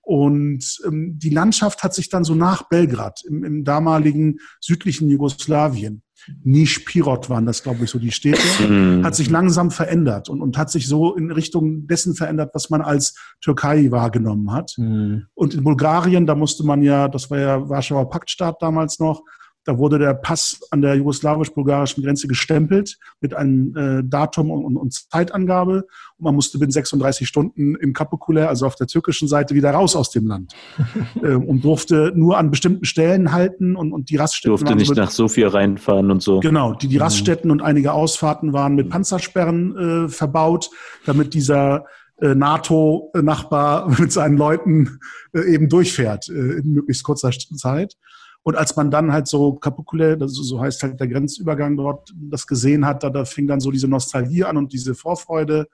Und ähm, die Landschaft hat sich dann so nach Belgrad, im, im damaligen südlichen Jugoslawien, Nischpirot waren das, glaube ich, so die Städte, mhm. hat sich langsam verändert und, und hat sich so in Richtung dessen verändert, was man als Türkei wahrgenommen hat. Mhm. Und in Bulgarien, da musste man ja, das war ja Warschauer Paktstaat damals noch, da wurde der Pass an der jugoslawisch-bulgarischen Grenze gestempelt mit einem äh, Datum und, und, Zeitangabe. Und man musste binnen 36 Stunden im Kapukule, also auf der türkischen Seite, wieder raus aus dem Land. äh, und durfte nur an bestimmten Stellen halten und, und die Raststätten. Durfte nicht mit, nach Sofia reinfahren und so. Genau, die, die mhm. Raststätten mhm. und einige Ausfahrten waren mit Panzersperren äh, verbaut, damit dieser äh, NATO-Nachbar mit seinen Leuten äh, eben durchfährt äh, in möglichst kurzer Zeit. Und als man dann halt so Kapukule, so heißt halt der Grenzübergang dort, das gesehen hat, da, da fing dann so diese Nostalgie an und diese Vorfreude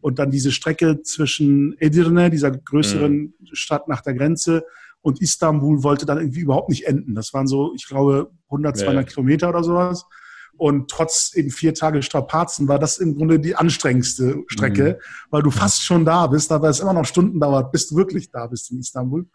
und dann diese Strecke zwischen Edirne, dieser größeren mhm. Stadt nach der Grenze, und Istanbul wollte dann irgendwie überhaupt nicht enden. Das waren so, ich glaube, 100, 200 ja. Kilometer oder sowas. Und trotz eben vier Tage Strapazen war das im Grunde die anstrengendste Strecke, mhm. weil du fast schon da bist, aber es immer noch Stunden dauert, bis du wirklich da bist in Istanbul.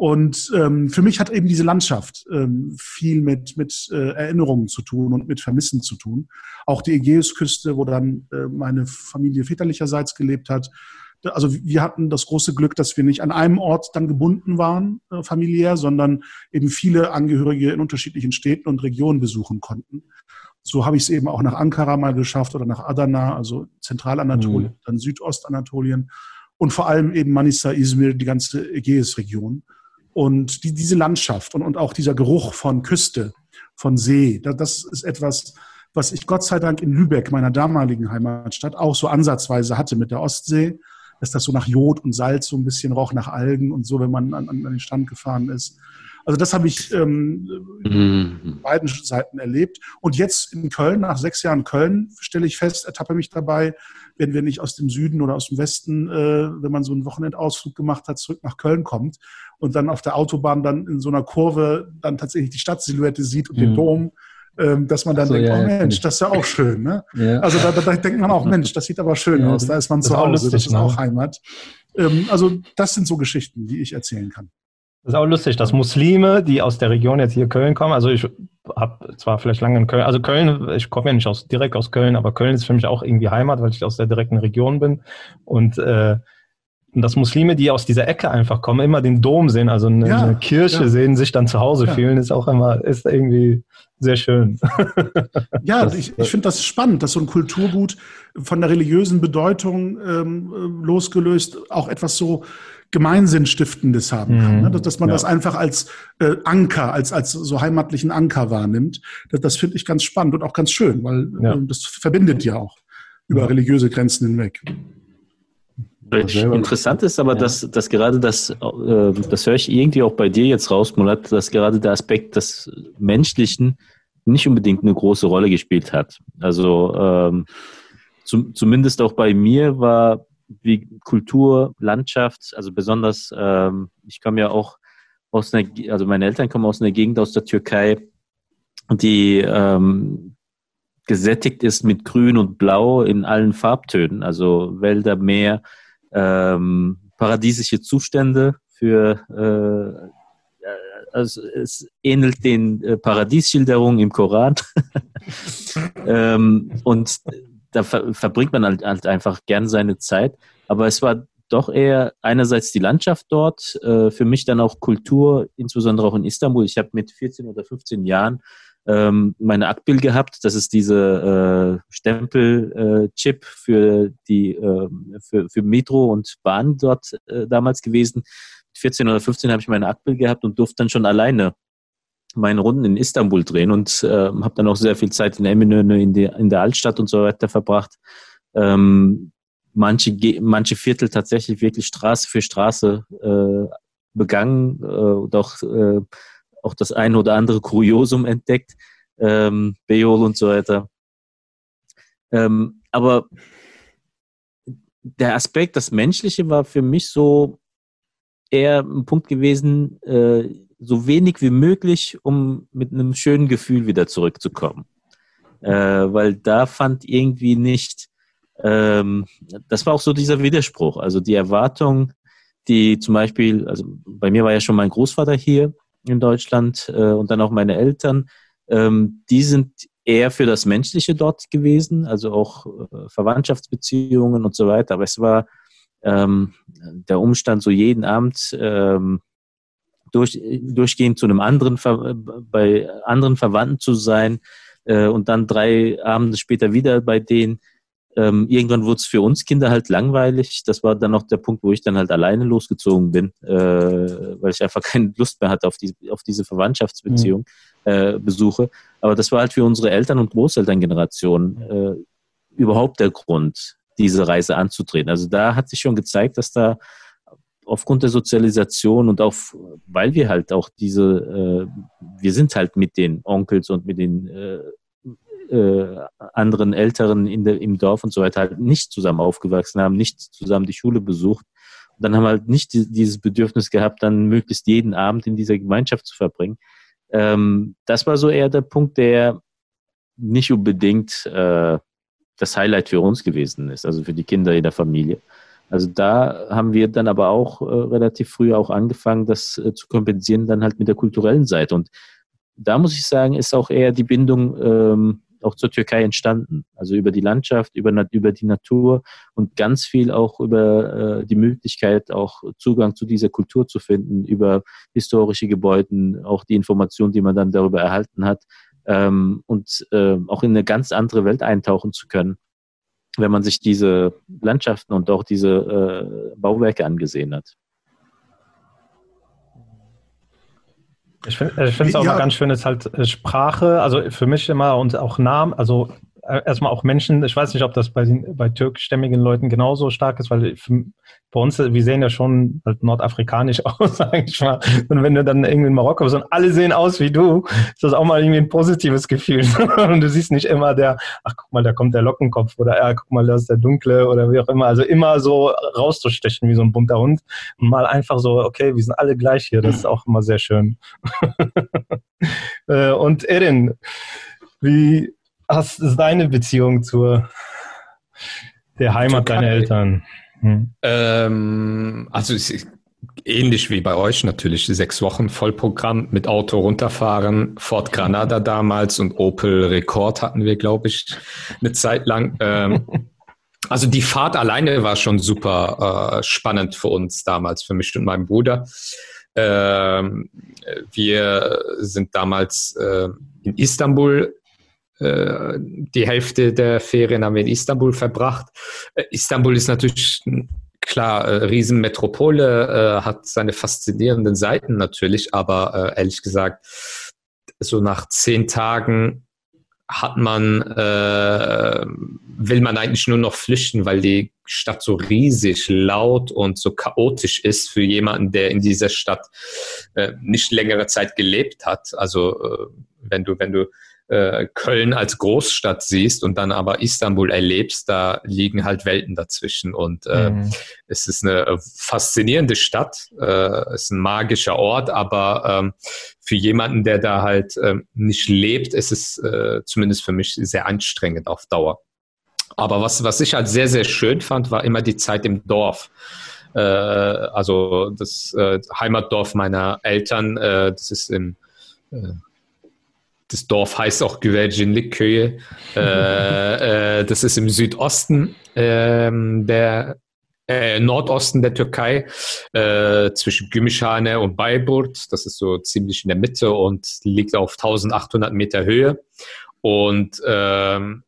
Und ähm, für mich hat eben diese Landschaft ähm, viel mit, mit äh, Erinnerungen zu tun und mit Vermissen zu tun. Auch die Ägäusküste, wo dann äh, meine Familie väterlicherseits gelebt hat. Also wir hatten das große Glück, dass wir nicht an einem Ort dann gebunden waren, äh, familiär, sondern eben viele Angehörige in unterschiedlichen Städten und Regionen besuchen konnten. So habe ich es eben auch nach Ankara mal geschafft oder nach Adana, also Zentralanatolien, mhm. dann Südostanatolien und vor allem eben Manisa, Izmir, die ganze Ägäisregion. Und die, diese Landschaft und, und auch dieser Geruch von Küste, von See, das ist etwas, was ich Gott sei Dank in Lübeck, meiner damaligen Heimatstadt, auch so ansatzweise hatte mit der Ostsee, dass das so nach Jod und Salz so ein bisschen roch, nach Algen und so, wenn man an, an den Strand gefahren ist. Also das habe ich ähm, mhm. beiden Seiten erlebt. Und jetzt in Köln, nach sechs Jahren Köln, stelle ich fest, ertappe mich dabei, wenn wir nicht aus dem Süden oder aus dem Westen, äh, wenn man so einen Wochenendausflug gemacht hat, zurück nach Köln kommt und dann auf der Autobahn dann in so einer Kurve dann tatsächlich die Stadtsilhouette sieht und mhm. den Dom ähm, dass man dann so, denkt, ja, oh Mensch, das ist ja auch schön. Ne? Ja. Also da, da, denkt man auch, Mensch, das sieht aber schön aus, da ist man zu Hause, lustig, das ist ne? auch Heimat. Ähm, also das sind so Geschichten, die ich erzählen kann. Das ist auch lustig, dass Muslime, die aus der Region jetzt hier Köln kommen, also ich habe zwar vielleicht lange in Köln, also Köln, ich komme ja nicht aus, direkt aus Köln, aber Köln ist für mich auch irgendwie Heimat, weil ich aus der direkten Region bin. Und äh, dass Muslime, die aus dieser Ecke einfach kommen, immer den Dom sehen, also eine, ja, eine Kirche ja. sehen, sich dann zu Hause ja. fühlen, ist auch immer, ist irgendwie sehr schön. Ja, das, ich, ich finde das spannend, dass so ein Kulturgut von der religiösen Bedeutung ähm, losgelöst auch etwas so Gemeinsinnstiftendes haben kann. Mhm, ne? Dass man ja. das einfach als äh, Anker, als, als so heimatlichen Anker wahrnimmt. Das, das finde ich ganz spannend und auch ganz schön, weil ja. äh, das verbindet ja auch über religiöse Grenzen hinweg. Interessant ist aber, dass, dass gerade das, äh, das höre ich irgendwie auch bei dir jetzt raus, Mulat, dass gerade der Aspekt des Menschlichen nicht unbedingt eine große Rolle gespielt hat. Also ähm, zum, zumindest auch bei mir war wie Kultur, Landschaft, also besonders, ähm, ich komme ja auch aus einer, also meine Eltern kommen aus einer Gegend aus der Türkei, die ähm, gesättigt ist mit Grün und Blau in allen Farbtönen, also Wälder, Meer, ähm, paradiesische Zustände für äh, also es ähnelt den äh, Paradiesschilderungen im Koran. ähm, und da ver verbringt man halt, halt, einfach gern seine Zeit. Aber es war doch eher einerseits die Landschaft dort, äh, für mich dann auch Kultur, insbesondere auch in Istanbul. Ich habe mit 14 oder 15 Jahren ähm, meine Akbil gehabt. Das ist diese äh, Stempelchip äh, für die äh, für, für Metro und Bahn dort äh, damals gewesen. 14 oder 15 habe ich meine Akbil gehabt und durfte dann schon alleine meine Runden in Istanbul drehen und äh, habe dann auch sehr viel Zeit in Eminönü in, in der Altstadt und so weiter verbracht. Ähm, manche, manche Viertel tatsächlich wirklich Straße für Straße äh, begangen äh, und auch, äh, auch das eine oder andere Kuriosum entdeckt, ähm, Beol und so weiter. Ähm, aber der Aspekt, das Menschliche war für mich so eher ein Punkt gewesen, äh, so wenig wie möglich, um mit einem schönen Gefühl wieder zurückzukommen. Äh, weil da fand irgendwie nicht, ähm, das war auch so dieser Widerspruch, also die Erwartung, die zum Beispiel, also bei mir war ja schon mein Großvater hier in Deutschland äh, und dann auch meine Eltern, ähm, die sind eher für das Menschliche dort gewesen, also auch äh, Verwandtschaftsbeziehungen und so weiter, aber es war ähm, der Umstand, so jeden Abend ähm, durch, durchgehend zu einem anderen, bei anderen Verwandten zu sein äh, und dann drei Abende später wieder bei denen. Ähm, irgendwann wurde es für uns Kinder halt langweilig. Das war dann noch der Punkt, wo ich dann halt alleine losgezogen bin, äh, weil ich einfach keine Lust mehr hatte auf, die, auf diese Verwandtschaftsbeziehung, mhm. äh, Besuche. Aber das war halt für unsere Eltern- und Großelterngeneration äh, überhaupt der Grund, diese Reise anzutreten. Also da hat sich schon gezeigt, dass da aufgrund der Sozialisation und auch, weil wir halt auch diese, äh, wir sind halt mit den Onkels und mit den äh, äh, anderen Älteren in der, im Dorf und so weiter halt nicht zusammen aufgewachsen haben, nicht zusammen die Schule besucht. Und dann haben wir halt nicht die, dieses Bedürfnis gehabt, dann möglichst jeden Abend in dieser Gemeinschaft zu verbringen. Ähm, das war so eher der Punkt, der nicht unbedingt äh, das Highlight für uns gewesen ist, also für die Kinder in der Familie. Also da haben wir dann aber auch äh, relativ früh auch angefangen, das äh, zu kompensieren, dann halt mit der kulturellen Seite. Und da muss ich sagen, ist auch eher die Bindung ähm, auch zur Türkei entstanden. Also über die Landschaft, über, über die Natur und ganz viel auch über äh, die Möglichkeit, auch Zugang zu dieser Kultur zu finden, über historische Gebäude, auch die Informationen, die man dann darüber erhalten hat ähm, und äh, auch in eine ganz andere Welt eintauchen zu können wenn man sich diese Landschaften und auch diese äh, Bauwerke angesehen hat. Ich finde es auch ja. mal ganz schön, ist halt äh, Sprache, also für mich immer und auch Namen, also äh, erstmal auch Menschen, ich weiß nicht, ob das bei, bei türkischstämmigen Leuten genauso stark ist, weil bei uns, wir sehen ja schon halt nordafrikanisch aus, sag ich mal. Und wenn du dann irgendwie in Marokko bist und alle sehen aus wie du, ist das auch mal irgendwie ein positives Gefühl. und du siehst nicht immer der, ach guck mal, da kommt der Lockenkopf oder ja, guck mal, da ist der Dunkle oder wie auch immer. Also immer so rauszustechen wie so ein bunter Hund. Und mal einfach so, okay, wir sind alle gleich hier. Das ist auch immer sehr schön. Äh, und Erin, Wie hast, ist deine Beziehung zur der Heimat deiner Eltern? Hm. Ähm, also ich, ähnlich wie bei euch natürlich, sechs Wochen Vollprogramm mit Auto runterfahren, Ford Granada damals und Opel Rekord hatten wir, glaube ich, eine Zeit lang. Ähm, also die Fahrt alleine war schon super äh, spannend für uns damals, für mich und meinen Bruder. Ähm, wir sind damals äh, in Istanbul äh, die Hälfte der Ferien haben wir in Istanbul verbracht. Äh, Istanbul ist natürlich klar, äh, Riesenmetropole, hat seine faszinierenden Seiten natürlich, aber ehrlich gesagt, so nach zehn Tagen hat man, will man eigentlich nur noch flüchten, weil die Stadt so riesig, laut und so chaotisch ist für jemanden, der in dieser Stadt nicht längere Zeit gelebt hat. Also wenn du, wenn du äh, Köln als Großstadt siehst und dann aber Istanbul erlebst, da liegen halt Welten dazwischen. Und äh, mhm. es ist eine äh, faszinierende Stadt, äh, es ist ein magischer Ort, aber ähm, für jemanden, der da halt äh, nicht lebt, ist es äh, zumindest für mich sehr anstrengend auf Dauer. Aber was, was ich halt sehr, sehr schön fand, war immer die Zeit im Dorf. Äh, also das äh, Heimatdorf meiner Eltern, äh, das ist im das Dorf heißt auch Güvercinlikköye. äh, äh, das ist im Südosten ähm, der äh, Nordosten der Türkei, äh, zwischen Gümüşhane und Bayburt. Das ist so ziemlich in der Mitte und liegt auf 1800 Meter Höhe. Und ähm,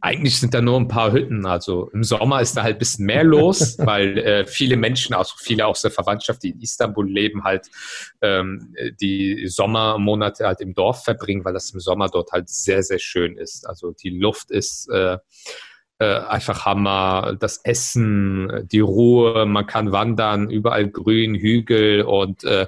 eigentlich sind da nur ein paar Hütten. Also im Sommer ist da halt ein bisschen mehr los, weil äh, viele Menschen, also viele aus der Verwandtschaft, die in Istanbul leben, halt ähm, die Sommermonate halt im Dorf verbringen, weil das im Sommer dort halt sehr, sehr schön ist. Also die Luft ist äh, äh, einfach Hammer, das Essen, die Ruhe, man kann wandern, überall grün, Hügel und äh,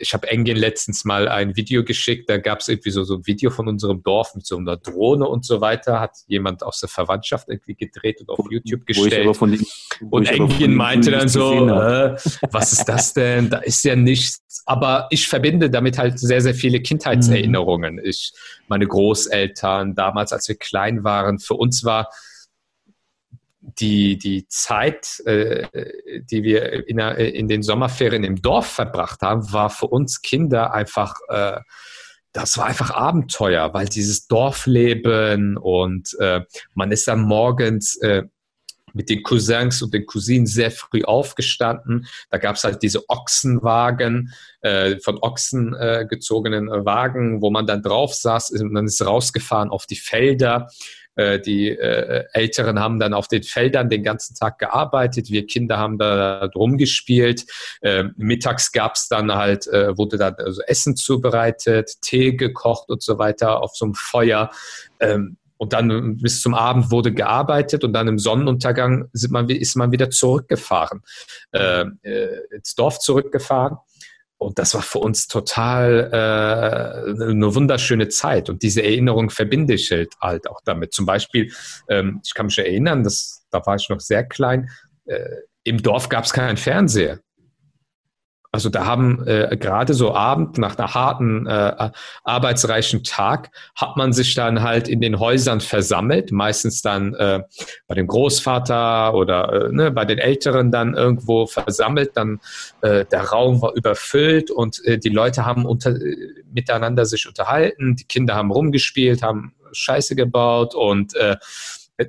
ich habe Engin letztens mal ein Video geschickt, da gab es irgendwie so, so ein Video von unserem Dorf mit so einer Drohne und so weiter, hat jemand aus der Verwandtschaft irgendwie gedreht und auf YouTube gestellt. Den, und Engin meinte dann so, äh, was ist das denn? Da ist ja nichts. Aber ich verbinde damit halt sehr, sehr viele Kindheitserinnerungen. Mhm. Ich, meine Großeltern, damals, als wir klein waren, für uns war die, die Zeit, äh, die wir in, in, den Sommerferien im Dorf verbracht haben, war für uns Kinder einfach, äh, das war einfach Abenteuer, weil dieses Dorfleben und äh, man ist dann morgens äh, mit den Cousins und den Cousinen sehr früh aufgestanden. Da gab es halt diese Ochsenwagen, äh, von Ochsen äh, gezogenen Wagen, wo man dann drauf saß und dann ist rausgefahren auf die Felder äh, die äh, Älteren haben dann auf den Feldern den ganzen Tag gearbeitet. Wir Kinder haben da drum gespielt. Äh, mittags gab's dann halt, äh, wurde dann also Essen zubereitet, Tee gekocht und so weiter auf so einem Feuer. Ähm, und dann bis zum Abend wurde gearbeitet und dann im Sonnenuntergang man, ist man wieder zurückgefahren, äh, ins Dorf zurückgefahren. Und das war für uns total äh, eine wunderschöne Zeit. Und diese Erinnerung verbinde ich halt, halt auch damit. Zum Beispiel, ähm, ich kann mich erinnern, dass, da war ich noch sehr klein, äh, im Dorf gab es keinen Fernseher. Also da haben äh, gerade so Abend nach einer harten, äh, arbeitsreichen Tag, hat man sich dann halt in den Häusern versammelt, meistens dann äh, bei dem Großvater oder äh, ne, bei den Älteren dann irgendwo versammelt. Dann äh, der Raum war überfüllt und äh, die Leute haben unter, äh, miteinander sich unterhalten, die Kinder haben rumgespielt, haben Scheiße gebaut und äh,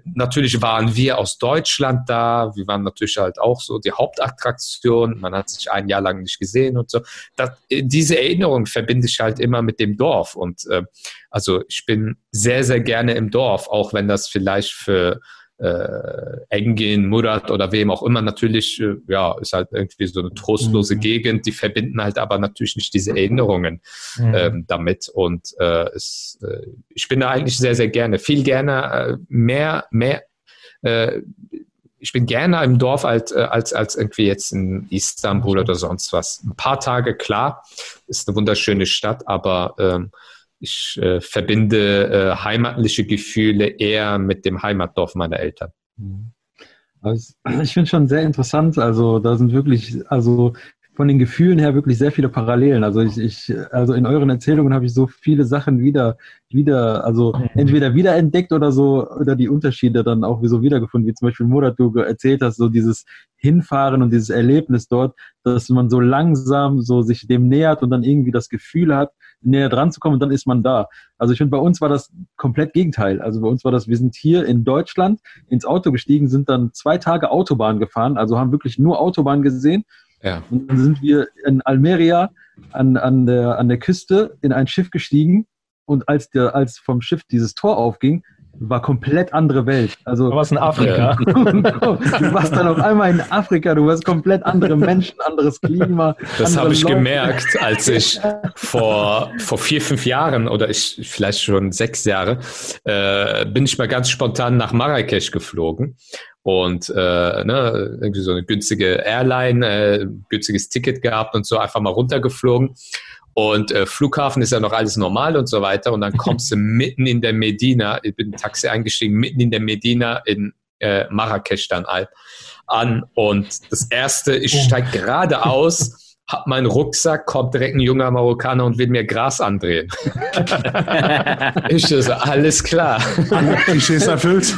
Natürlich waren wir aus Deutschland da. Wir waren natürlich halt auch so die Hauptattraktion. Man hat sich ein Jahr lang nicht gesehen und so. Das, diese Erinnerung verbinde ich halt immer mit dem Dorf. Und äh, also ich bin sehr, sehr gerne im Dorf, auch wenn das vielleicht für äh, Engin, Murat oder wem auch immer natürlich, äh, ja, ist halt irgendwie so eine trostlose mhm. Gegend, die verbinden halt aber natürlich nicht diese Erinnerungen mhm. ähm, damit und äh, es, äh, ich bin da eigentlich sehr, sehr gerne, viel gerne, äh, mehr, mehr, äh, ich bin gerne im Dorf als, äh, als, als irgendwie jetzt in Istanbul oder sonst was. Ein paar Tage, klar, ist eine wunderschöne Stadt, aber ähm, ich äh, verbinde äh, heimatliche Gefühle eher mit dem Heimatdorf meiner Eltern. Also ich finde schon sehr interessant. Also da sind wirklich, also von den Gefühlen her wirklich sehr viele Parallelen. Also ich, ich also in euren Erzählungen habe ich so viele Sachen wieder, wieder, also mhm. entweder wiederentdeckt oder so, oder die Unterschiede dann auch so wiedergefunden, wie zum Beispiel Murat, du erzählt hast, so dieses Hinfahren und dieses Erlebnis dort, dass man so langsam so sich dem nähert und dann irgendwie das Gefühl hat, näher dran zu kommen und dann ist man da. Also ich finde, bei uns war das komplett Gegenteil. Also bei uns war das, wir sind hier in Deutschland ins Auto gestiegen, sind dann zwei Tage Autobahn gefahren, also haben wirklich nur Autobahn gesehen ja. Und dann sind wir in Almeria an, an, der, an der Küste in ein Schiff gestiegen und als, der, als vom Schiff dieses Tor aufging, war komplett andere Welt. Also, du warst in Afrika. du warst dann auf einmal in Afrika, du warst komplett andere Menschen, anderes Klima. Das habe ich Leute. gemerkt, als ich vor, vor vier, fünf Jahren oder ich vielleicht schon sechs Jahre, äh, bin ich mal ganz spontan nach Marrakesch geflogen und äh, ne, irgendwie so eine günstige Airline, äh, günstiges Ticket gehabt und so einfach mal runtergeflogen. Und äh, Flughafen ist ja noch alles normal und so weiter. Und dann kommst du mitten in der Medina, ich bin in Taxi eingestiegen, mitten in der Medina in äh, Marrakesch dann an. Und das erste, ich steige gerade aus hab meinen Rucksack, kommt direkt ein junger Marokkaner und will mir Gras andrehen. ich so, alles klar. Klischees erfüllt.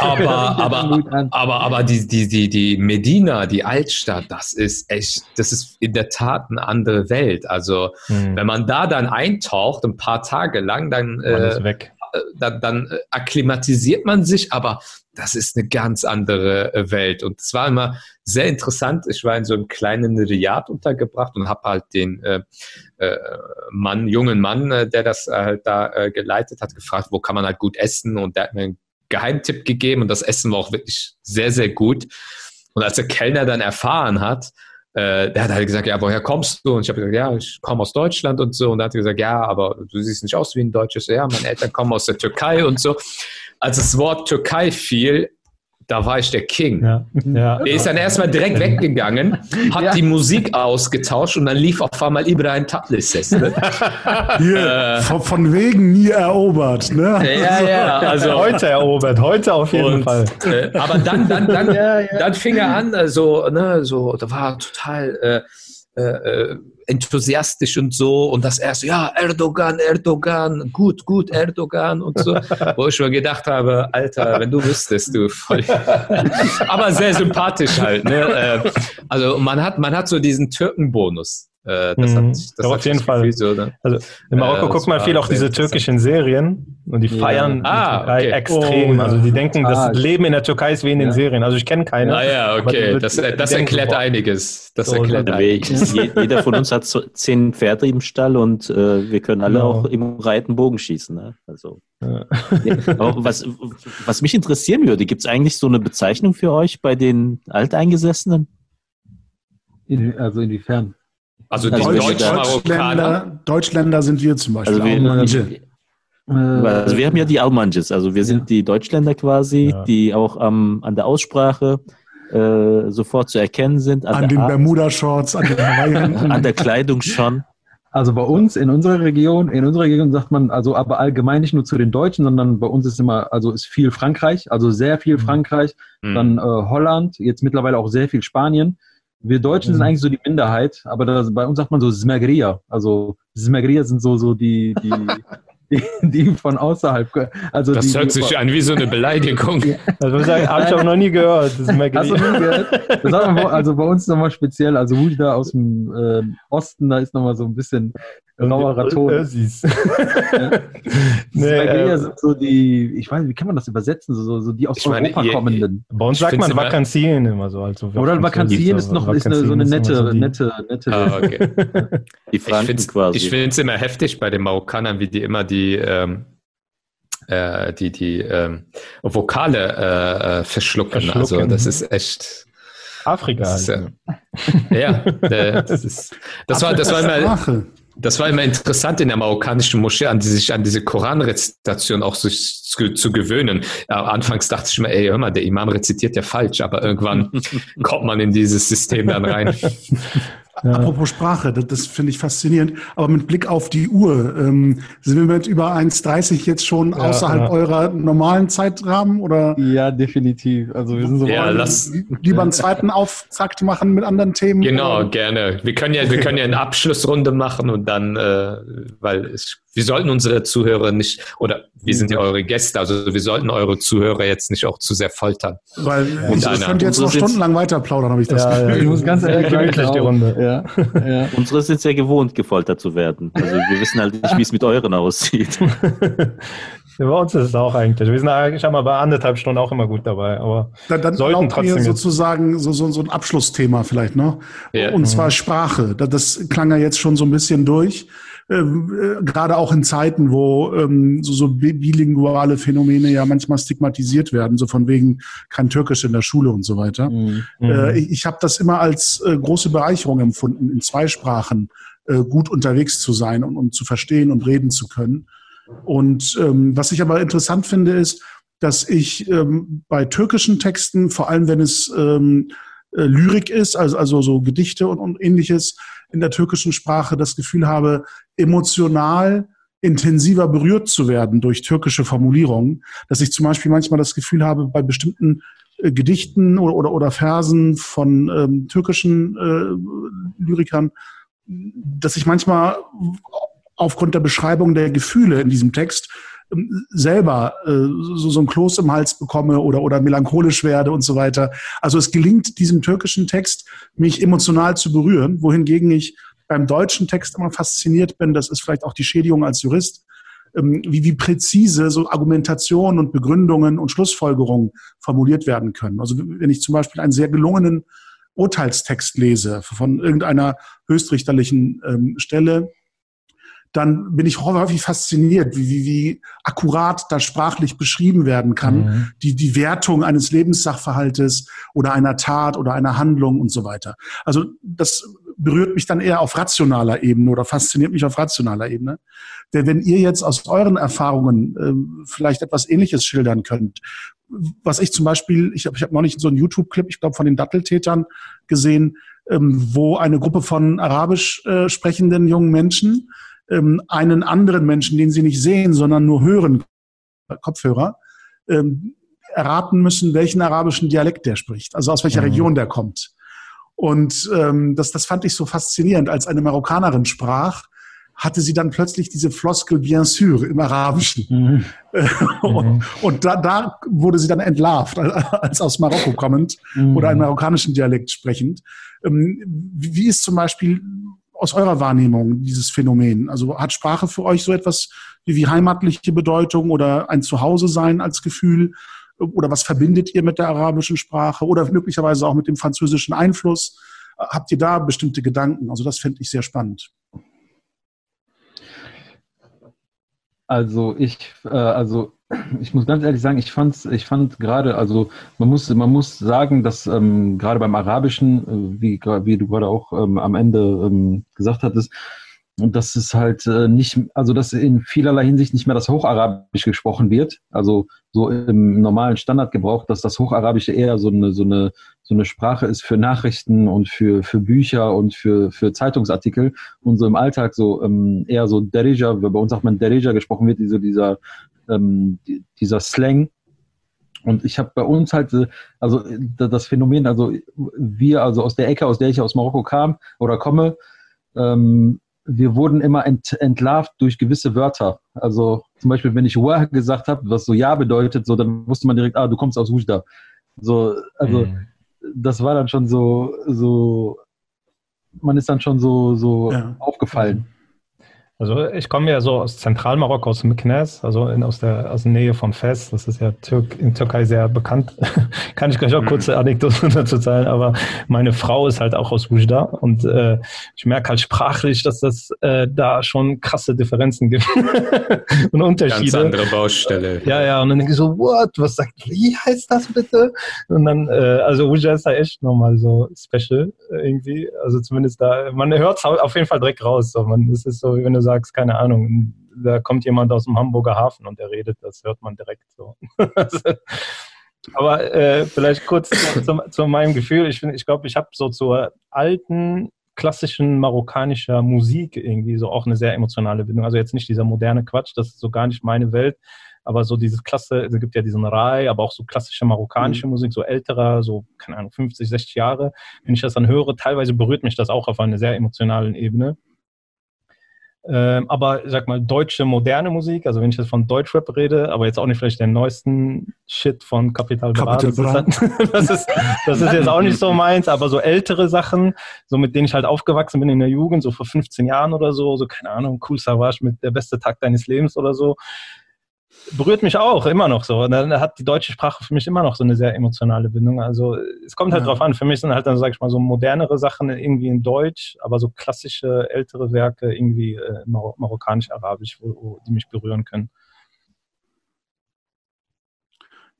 aber, aber, aber, aber die, die, die, die Medina, die Altstadt, das ist echt, das ist in der Tat eine andere Welt. Also, hm. wenn man da dann eintaucht, ein paar Tage lang, dann, äh, dann, dann äh, akklimatisiert man sich, aber das ist eine ganz andere äh, Welt. Und es war immer sehr interessant. Ich war in so einem kleinen Riad untergebracht und habe halt den äh, äh, Mann, jungen Mann, äh, der das halt da geleitet hat, gefragt, wo kann man halt gut essen. Und der hat mir einen Geheimtipp gegeben und das Essen war auch wirklich sehr, sehr gut. Und als der Kellner dann erfahren hat, äh, der hat halt gesagt, ja, woher kommst du? Und ich habe gesagt, ja, ich komme aus Deutschland und so. Und er hat gesagt, ja, aber du siehst nicht aus wie ein Deutsches. Ja, meine Eltern kommen aus der Türkei und so als das Wort Türkei fiel, da war ich der King. Ja, ja. Er ist dann erstmal direkt weggegangen, hat ja. die Musik ausgetauscht und dann lief auf einmal Ibrahim Tatlises. Ne? Hier, äh, von, von, wegen nie erobert. Ne? Ja, ja, also heute erobert, heute auf jeden und, Fall. Äh, aber dann, dann, dann, dann fing er an, also, ne, so, da war total. Äh, äh, äh, enthusiastisch und so und das erste, ja, Erdogan, Erdogan, gut, gut, Erdogan und so, wo ich mir gedacht habe, Alter, wenn du wüsstest, du voll. Aber sehr sympathisch halt, ne? Äh, also man hat, man hat so diesen Türkenbonus. Äh, das hat, mhm. das ja, auf jeden Fall. So, ne? Also in Marokko äh, guckt man viel auch diese türkischen Serien und die feiern ja. ah, okay. extrem. Oh, also die denken, das ah, Leben in der Türkei ist wie in den Serien. Also ich kenne keine. Ah ja, okay. Das, das erklärt einiges. Das so, erklärt einiges. Jeder von uns hat so zehn Pferde im Stall und äh, wir können alle genau. auch im Reiten Bogen schießen. Ne? Also. Ja. was, was mich interessieren würde, gibt es eigentlich so eine Bezeichnung für euch bei den Alteingesessenen? In, also inwiefern? Also die also Deutschländer, Deutschländer sind wir zum Beispiel. Also wir, also wir haben ja die Almanjes, also wir sind ja. die Deutschländer quasi, ja. die auch ähm, an der Aussprache äh, sofort zu erkennen sind. An, an den Bermuda-Shorts, an den An der Kleidung schon. Also bei uns in unserer Region, in unserer Region sagt man, also aber allgemein nicht nur zu den Deutschen, sondern bei uns ist immer, also ist viel Frankreich, also sehr viel mhm. Frankreich, mhm. dann äh, Holland, jetzt mittlerweile auch sehr viel Spanien. Wir Deutschen mhm. sind eigentlich so die Minderheit, aber das, bei uns sagt man so Smegria. Also Smegria sind so, so die, die, die, die von außerhalb. Also das die, hört sich an wie so eine Beleidigung. Also ich sagen, habe ich auch noch nie gehört. Das Hast du nie gehört? Das also bei uns nochmal speziell, also Rudi da aus dem äh, Osten, da ist nochmal so ein bisschen rauerer Ton. Ösis. ja. nee, äh, sind so die, ich weiß nicht, wie kann man das übersetzen, so, so die aus Europa meine, kommenden. Bei uns sagt man Vakanzien immer so. Also Oder Vakanzien ist noch ist eine, so eine nette, so nette, nette. Ah, okay. die Franken ich quasi. Ich finde es immer heftig bei den Marokkanern, wie die immer die ähm, äh, die, die ähm, Vokale äh, verschlucken. verschlucken. Also das ist echt. Afrika. Das ist, äh, ja, äh, das, ist, das war, das war immer, das war immer interessant in der marokkanischen Moschee, an die, sich an diese Koranrezitation auch sich zu, zu gewöhnen. Ja, anfangs dachte ich mir, ey, hör mal, der Imam rezitiert ja falsch, aber irgendwann kommt man in dieses System dann rein. Ja. Apropos Sprache, das, das finde ich faszinierend. Aber mit Blick auf die Uhr, ähm, sind wir mit über 1,30 jetzt schon ja, außerhalb ja. eurer normalen Zeitrahmen? Oder? Ja, definitiv. Also wir sind so ja, lass, lieber einen zweiten Auftakt machen mit anderen Themen. Genau, oder? gerne. Wir können ja, wir können ja eine Abschlussrunde machen und dann, äh, weil es wir sollten unsere Zuhörer nicht, oder wir sind ja eure Gäste, also wir sollten eure Zuhörer jetzt nicht auch zu sehr foltern. Weil ja. ich, ich könnte jetzt noch stundenlang weiter plaudern, habe ich das ja, Gefühl. Ja, ich muss ganz ehrlich gemütlich die Runde. Ja. Ja. Unsere sind sehr gewohnt, gefoltert zu werden. Also wir wissen halt nicht, wie es mit euren aussieht. Bei uns ist es auch eigentlich. Wir sind eigentlich einmal bei anderthalb Stunden auch immer gut dabei. Aber dann, dann sollten trotzdem sozusagen so, so, so ein Abschlussthema vielleicht noch. Ja. Und zwar mhm. Sprache. Das klang ja jetzt schon so ein bisschen durch. Ähm, äh, gerade auch in Zeiten, wo ähm, so, so bilinguale Phänomene ja manchmal stigmatisiert werden, so von wegen kein Türkisch in der Schule und so weiter. Mhm. Äh, ich ich habe das immer als äh, große Bereicherung empfunden, in zwei Sprachen äh, gut unterwegs zu sein und, und zu verstehen und reden zu können. Und ähm, was ich aber interessant finde, ist, dass ich ähm, bei türkischen Texten, vor allem wenn es ähm, äh, Lyrik ist, also, also so Gedichte und, und ähnliches, in der türkischen Sprache das Gefühl habe, emotional intensiver berührt zu werden durch türkische Formulierungen, dass ich zum Beispiel manchmal das Gefühl habe, bei bestimmten äh, Gedichten oder, oder, oder Versen von ähm, türkischen äh, Lyrikern, dass ich manchmal aufgrund der Beschreibung der Gefühle in diesem Text selber äh, so, so ein Kloß im Hals bekomme oder, oder melancholisch werde und so weiter. Also es gelingt diesem türkischen Text, mich emotional zu berühren, wohingegen ich beim deutschen Text immer fasziniert bin, das ist vielleicht auch die Schädigung als Jurist, ähm, wie, wie präzise so Argumentationen und Begründungen und Schlussfolgerungen formuliert werden können. Also wenn ich zum Beispiel einen sehr gelungenen Urteilstext lese von irgendeiner höchstrichterlichen ähm, Stelle, dann bin ich häufig fasziniert, wie, wie, wie akkurat da sprachlich beschrieben werden kann, mhm. die, die Wertung eines Lebenssachverhaltes oder einer Tat oder einer Handlung und so weiter. Also das berührt mich dann eher auf rationaler Ebene oder fasziniert mich auf rationaler Ebene. Denn wenn ihr jetzt aus euren Erfahrungen äh, vielleicht etwas Ähnliches schildern könnt, was ich zum Beispiel, ich habe ich hab neulich so einen YouTube-Clip, ich glaube von den Datteltätern gesehen, ähm, wo eine Gruppe von arabisch äh, sprechenden jungen Menschen ähm, einen anderen Menschen, den sie nicht sehen, sondern nur hören, Kopfhörer, ähm, erraten müssen, welchen arabischen Dialekt der spricht, also aus welcher mhm. Region der kommt. Und ähm, das, das fand ich so faszinierend. Als eine Marokkanerin sprach, hatte sie dann plötzlich diese Floskel bien sûr im Arabischen. Mhm. und, mhm. und da, da wurde sie dann entlarvt, als aus Marokko kommend mhm. oder einen marokkanischen Dialekt sprechend. Ähm, wie ist zum Beispiel aus eurer Wahrnehmung dieses Phänomen? Also hat Sprache für euch so etwas wie, wie heimatliche Bedeutung oder ein Zuhause sein als Gefühl? Oder was verbindet ihr mit der arabischen Sprache oder möglicherweise auch mit dem französischen Einfluss? Habt ihr da bestimmte Gedanken? Also das fände ich sehr spannend. Also ich, äh, also ich muss ganz ehrlich sagen, ich fand's, ich fand gerade, also man muss, man muss sagen, dass ähm, gerade beim Arabischen, äh, wie, wie du gerade auch ähm, am Ende ähm, gesagt hattest, dass es halt äh, nicht, also dass in vielerlei Hinsicht nicht mehr das Hocharabisch gesprochen wird, also so im normalen Standardgebrauch, dass das Hocharabische eher so eine, so eine, so eine Sprache ist für Nachrichten und für, für Bücher und für, für Zeitungsartikel. Und so im Alltag so ähm, eher so Derija, bei uns sagt man Derija gesprochen wird, so dieser ähm, dieser Slang. Und ich habe bei uns halt, äh, also das Phänomen, also wir, also aus der Ecke, aus der ich aus Marokko kam oder komme, ähm, wir wurden immer ent, entlarvt durch gewisse Wörter. Also zum Beispiel, wenn ich Wah gesagt habe, was so Ja bedeutet, so dann wusste man direkt, ah, du kommst aus Wujda. So, also mhm. das war dann schon so, so, man ist dann schon so, so ja. aufgefallen. Also ich komme ja so aus Zentralmarokko, aus Meknes, also in, aus, der, aus der Nähe von Fes. Das ist ja Türk, in Türkei sehr bekannt. Kann ich gleich auch mhm. kurze Anekdoten dazu teilen. Aber meine Frau ist halt auch aus Wujda und äh, ich merke halt sprachlich, dass das äh, da schon krasse Differenzen gibt und Unterschiede. Ganz andere Baustelle. Ja, ja. Und dann denke ich so, what? Was sagt, wie heißt das bitte? Und dann, äh, also Wujda ist da echt nochmal so special irgendwie. Also zumindest da, man hört es auf jeden Fall direkt raus. So. Man, es ist so, wenn du sagst, sagst, keine Ahnung, da kommt jemand aus dem Hamburger Hafen und der redet, das hört man direkt so. Aber äh, vielleicht kurz zu, zu, meinem Gefühl. Ich, ich glaube, ich habe so zur alten klassischen marokkanischer Musik irgendwie so auch eine sehr emotionale Bindung. Also jetzt nicht dieser moderne Quatsch, das ist so gar nicht meine Welt, aber so dieses Klasse, es gibt ja diesen Rai, aber auch so klassische marokkanische mhm. Musik, so älterer, so, keine Ahnung, 50, 60 Jahre. Wenn ich das dann höre, teilweise berührt mich das auch auf einer sehr emotionalen Ebene. Ähm, aber sag mal, deutsche moderne Musik, also wenn ich jetzt von Deutschrap rede, aber jetzt auch nicht vielleicht den neuesten Shit von Capital Bra. Das, halt, das, ist, das ist jetzt auch nicht so meins, aber so ältere Sachen, so mit denen ich halt aufgewachsen bin in der Jugend, so vor 15 Jahren oder so, so keine Ahnung, Cool Savage mit der beste Tag deines Lebens oder so berührt mich auch immer noch so. Und dann hat die deutsche Sprache für mich immer noch so eine sehr emotionale Bindung. Also es kommt halt ja. drauf an. Für mich sind halt dann, sag ich mal, so modernere Sachen irgendwie in Deutsch, aber so klassische ältere Werke irgendwie äh, Mar marokkanisch-arabisch, die mich berühren können.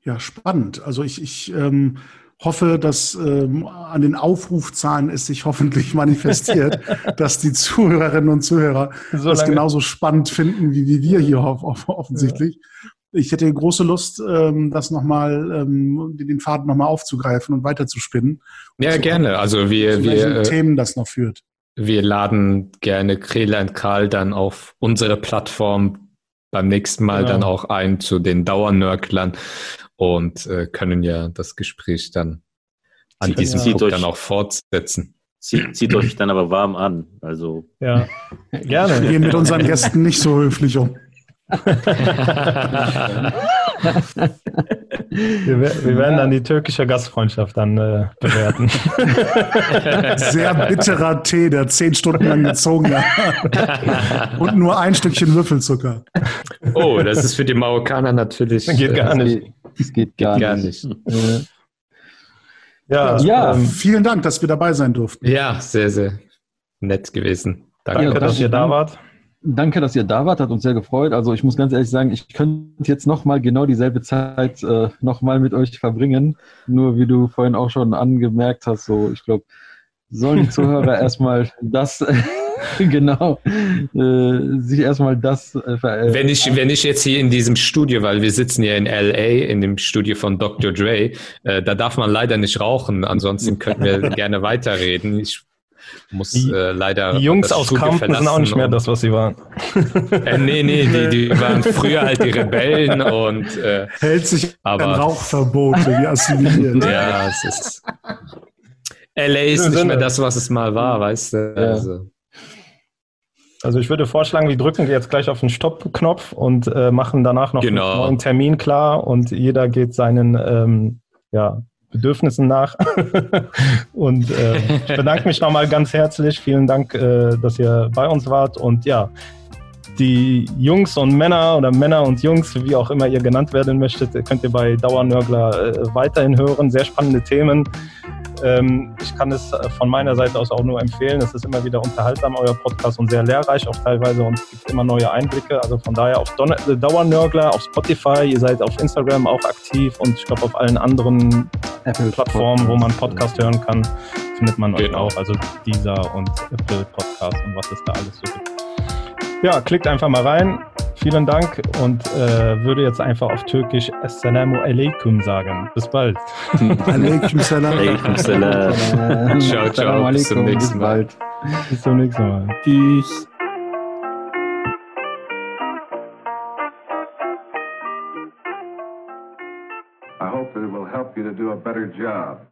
Ja, spannend. Also ich, ich ähm, hoffe, dass ähm, an den Aufrufzahlen es sich hoffentlich manifestiert, dass die Zuhörerinnen und Zuhörer so das genauso spannend finden, wie, wie wir hier offensichtlich. Ja. Ich hätte große Lust, ähm, das nochmal, ähm, den Faden nochmal aufzugreifen und weiterzuspinnen. Ja, so, gerne. Also wir, wir äh, Themen das noch führt. Wir laden gerne Krele und Karl dann auf unsere Plattform beim nächsten Mal genau. dann auch ein zu den Dauernörklern und äh, können ja das Gespräch dann an diesem Punkt euch, dann auch fortsetzen. Zieht, zieht euch dann aber warm an. Also. Ja, gerne. Wir gehen mit unseren Gästen nicht so höflich um. Wir, wir, werden dann die türkische Gastfreundschaft dann äh, bewerten. Sehr bitterer Tee, der zehn Stunden lang gezogen hat. Und nur ein Stückchen Würfelzucker. Oh, das ist für die Marokkaner natürlich. Geht gar äh, nicht. Das geht gar, gar nicht. nicht. Ja, ja. Ähm, vielen Dank, dass wir dabei sein durften. Ja, sehr, sehr nett gewesen. Danke, ja, dass ihr da wart. Danke, dass ihr da wart, hat uns sehr gefreut. Also ich muss ganz ehrlich sagen, ich könnte jetzt nochmal genau dieselbe Zeit äh, nochmal mit euch verbringen. Nur wie du vorhin auch schon angemerkt hast, so ich glaube, sollen die Zuhörer erstmal das genau äh, sich erstmal das äh, wenn ich wenn ich jetzt hier in diesem Studio weil wir sitzen ja in LA in dem Studio von Dr. Dre äh, da darf man leider nicht rauchen ansonsten könnten wir gerne weiterreden ich muss die, äh, leider. Die Jungs aus Kampen sind auch nicht mehr das, was sie waren. äh, nee, nee, die, die waren früher halt die Rebellen und. Äh, Hält sich aber, an Rauchverbote, wie assimiliert. ja, es ist. LA ist nicht mehr das, was es mal war, weißt du. Ja. Also. Also ich würde vorschlagen, wir drücken jetzt gleich auf den Stopp-Knopf und äh, machen danach noch genau. einen neuen Termin klar und jeder geht seinen ähm, ja, Bedürfnissen nach. und äh, ich bedanke mich nochmal ganz herzlich. Vielen Dank, äh, dass ihr bei uns wart. Und ja, die Jungs und Männer oder Männer und Jungs, wie auch immer ihr genannt werden möchtet, könnt ihr bei Dauernörgler äh, weiterhin hören. Sehr spannende Themen. Ähm, ich kann es äh, von meiner Seite aus auch nur empfehlen. Es ist immer wieder unterhaltsam, euer Podcast und sehr lehrreich auch teilweise und es gibt immer neue Einblicke. Also von daher auf Don äh, Dauernörgler, auf Spotify, ihr seid auf Instagram auch aktiv und ich glaube auf allen anderen Apple-Plattformen, wo man Podcast hören kann, findet man euch genau. auch. Also dieser und Apple Podcast und was es da alles so gibt. Ja, klickt einfach mal rein. Vielen Dank und äh, würde jetzt einfach auf Türkisch Assalamu alaikum sagen. Bis bald. alaikum salam. Alaikum salam. ciao, ciao. Bis zum nächsten Mal. Bis zum nächsten Mal. Tschüss. I hope that it will help you to do a better job.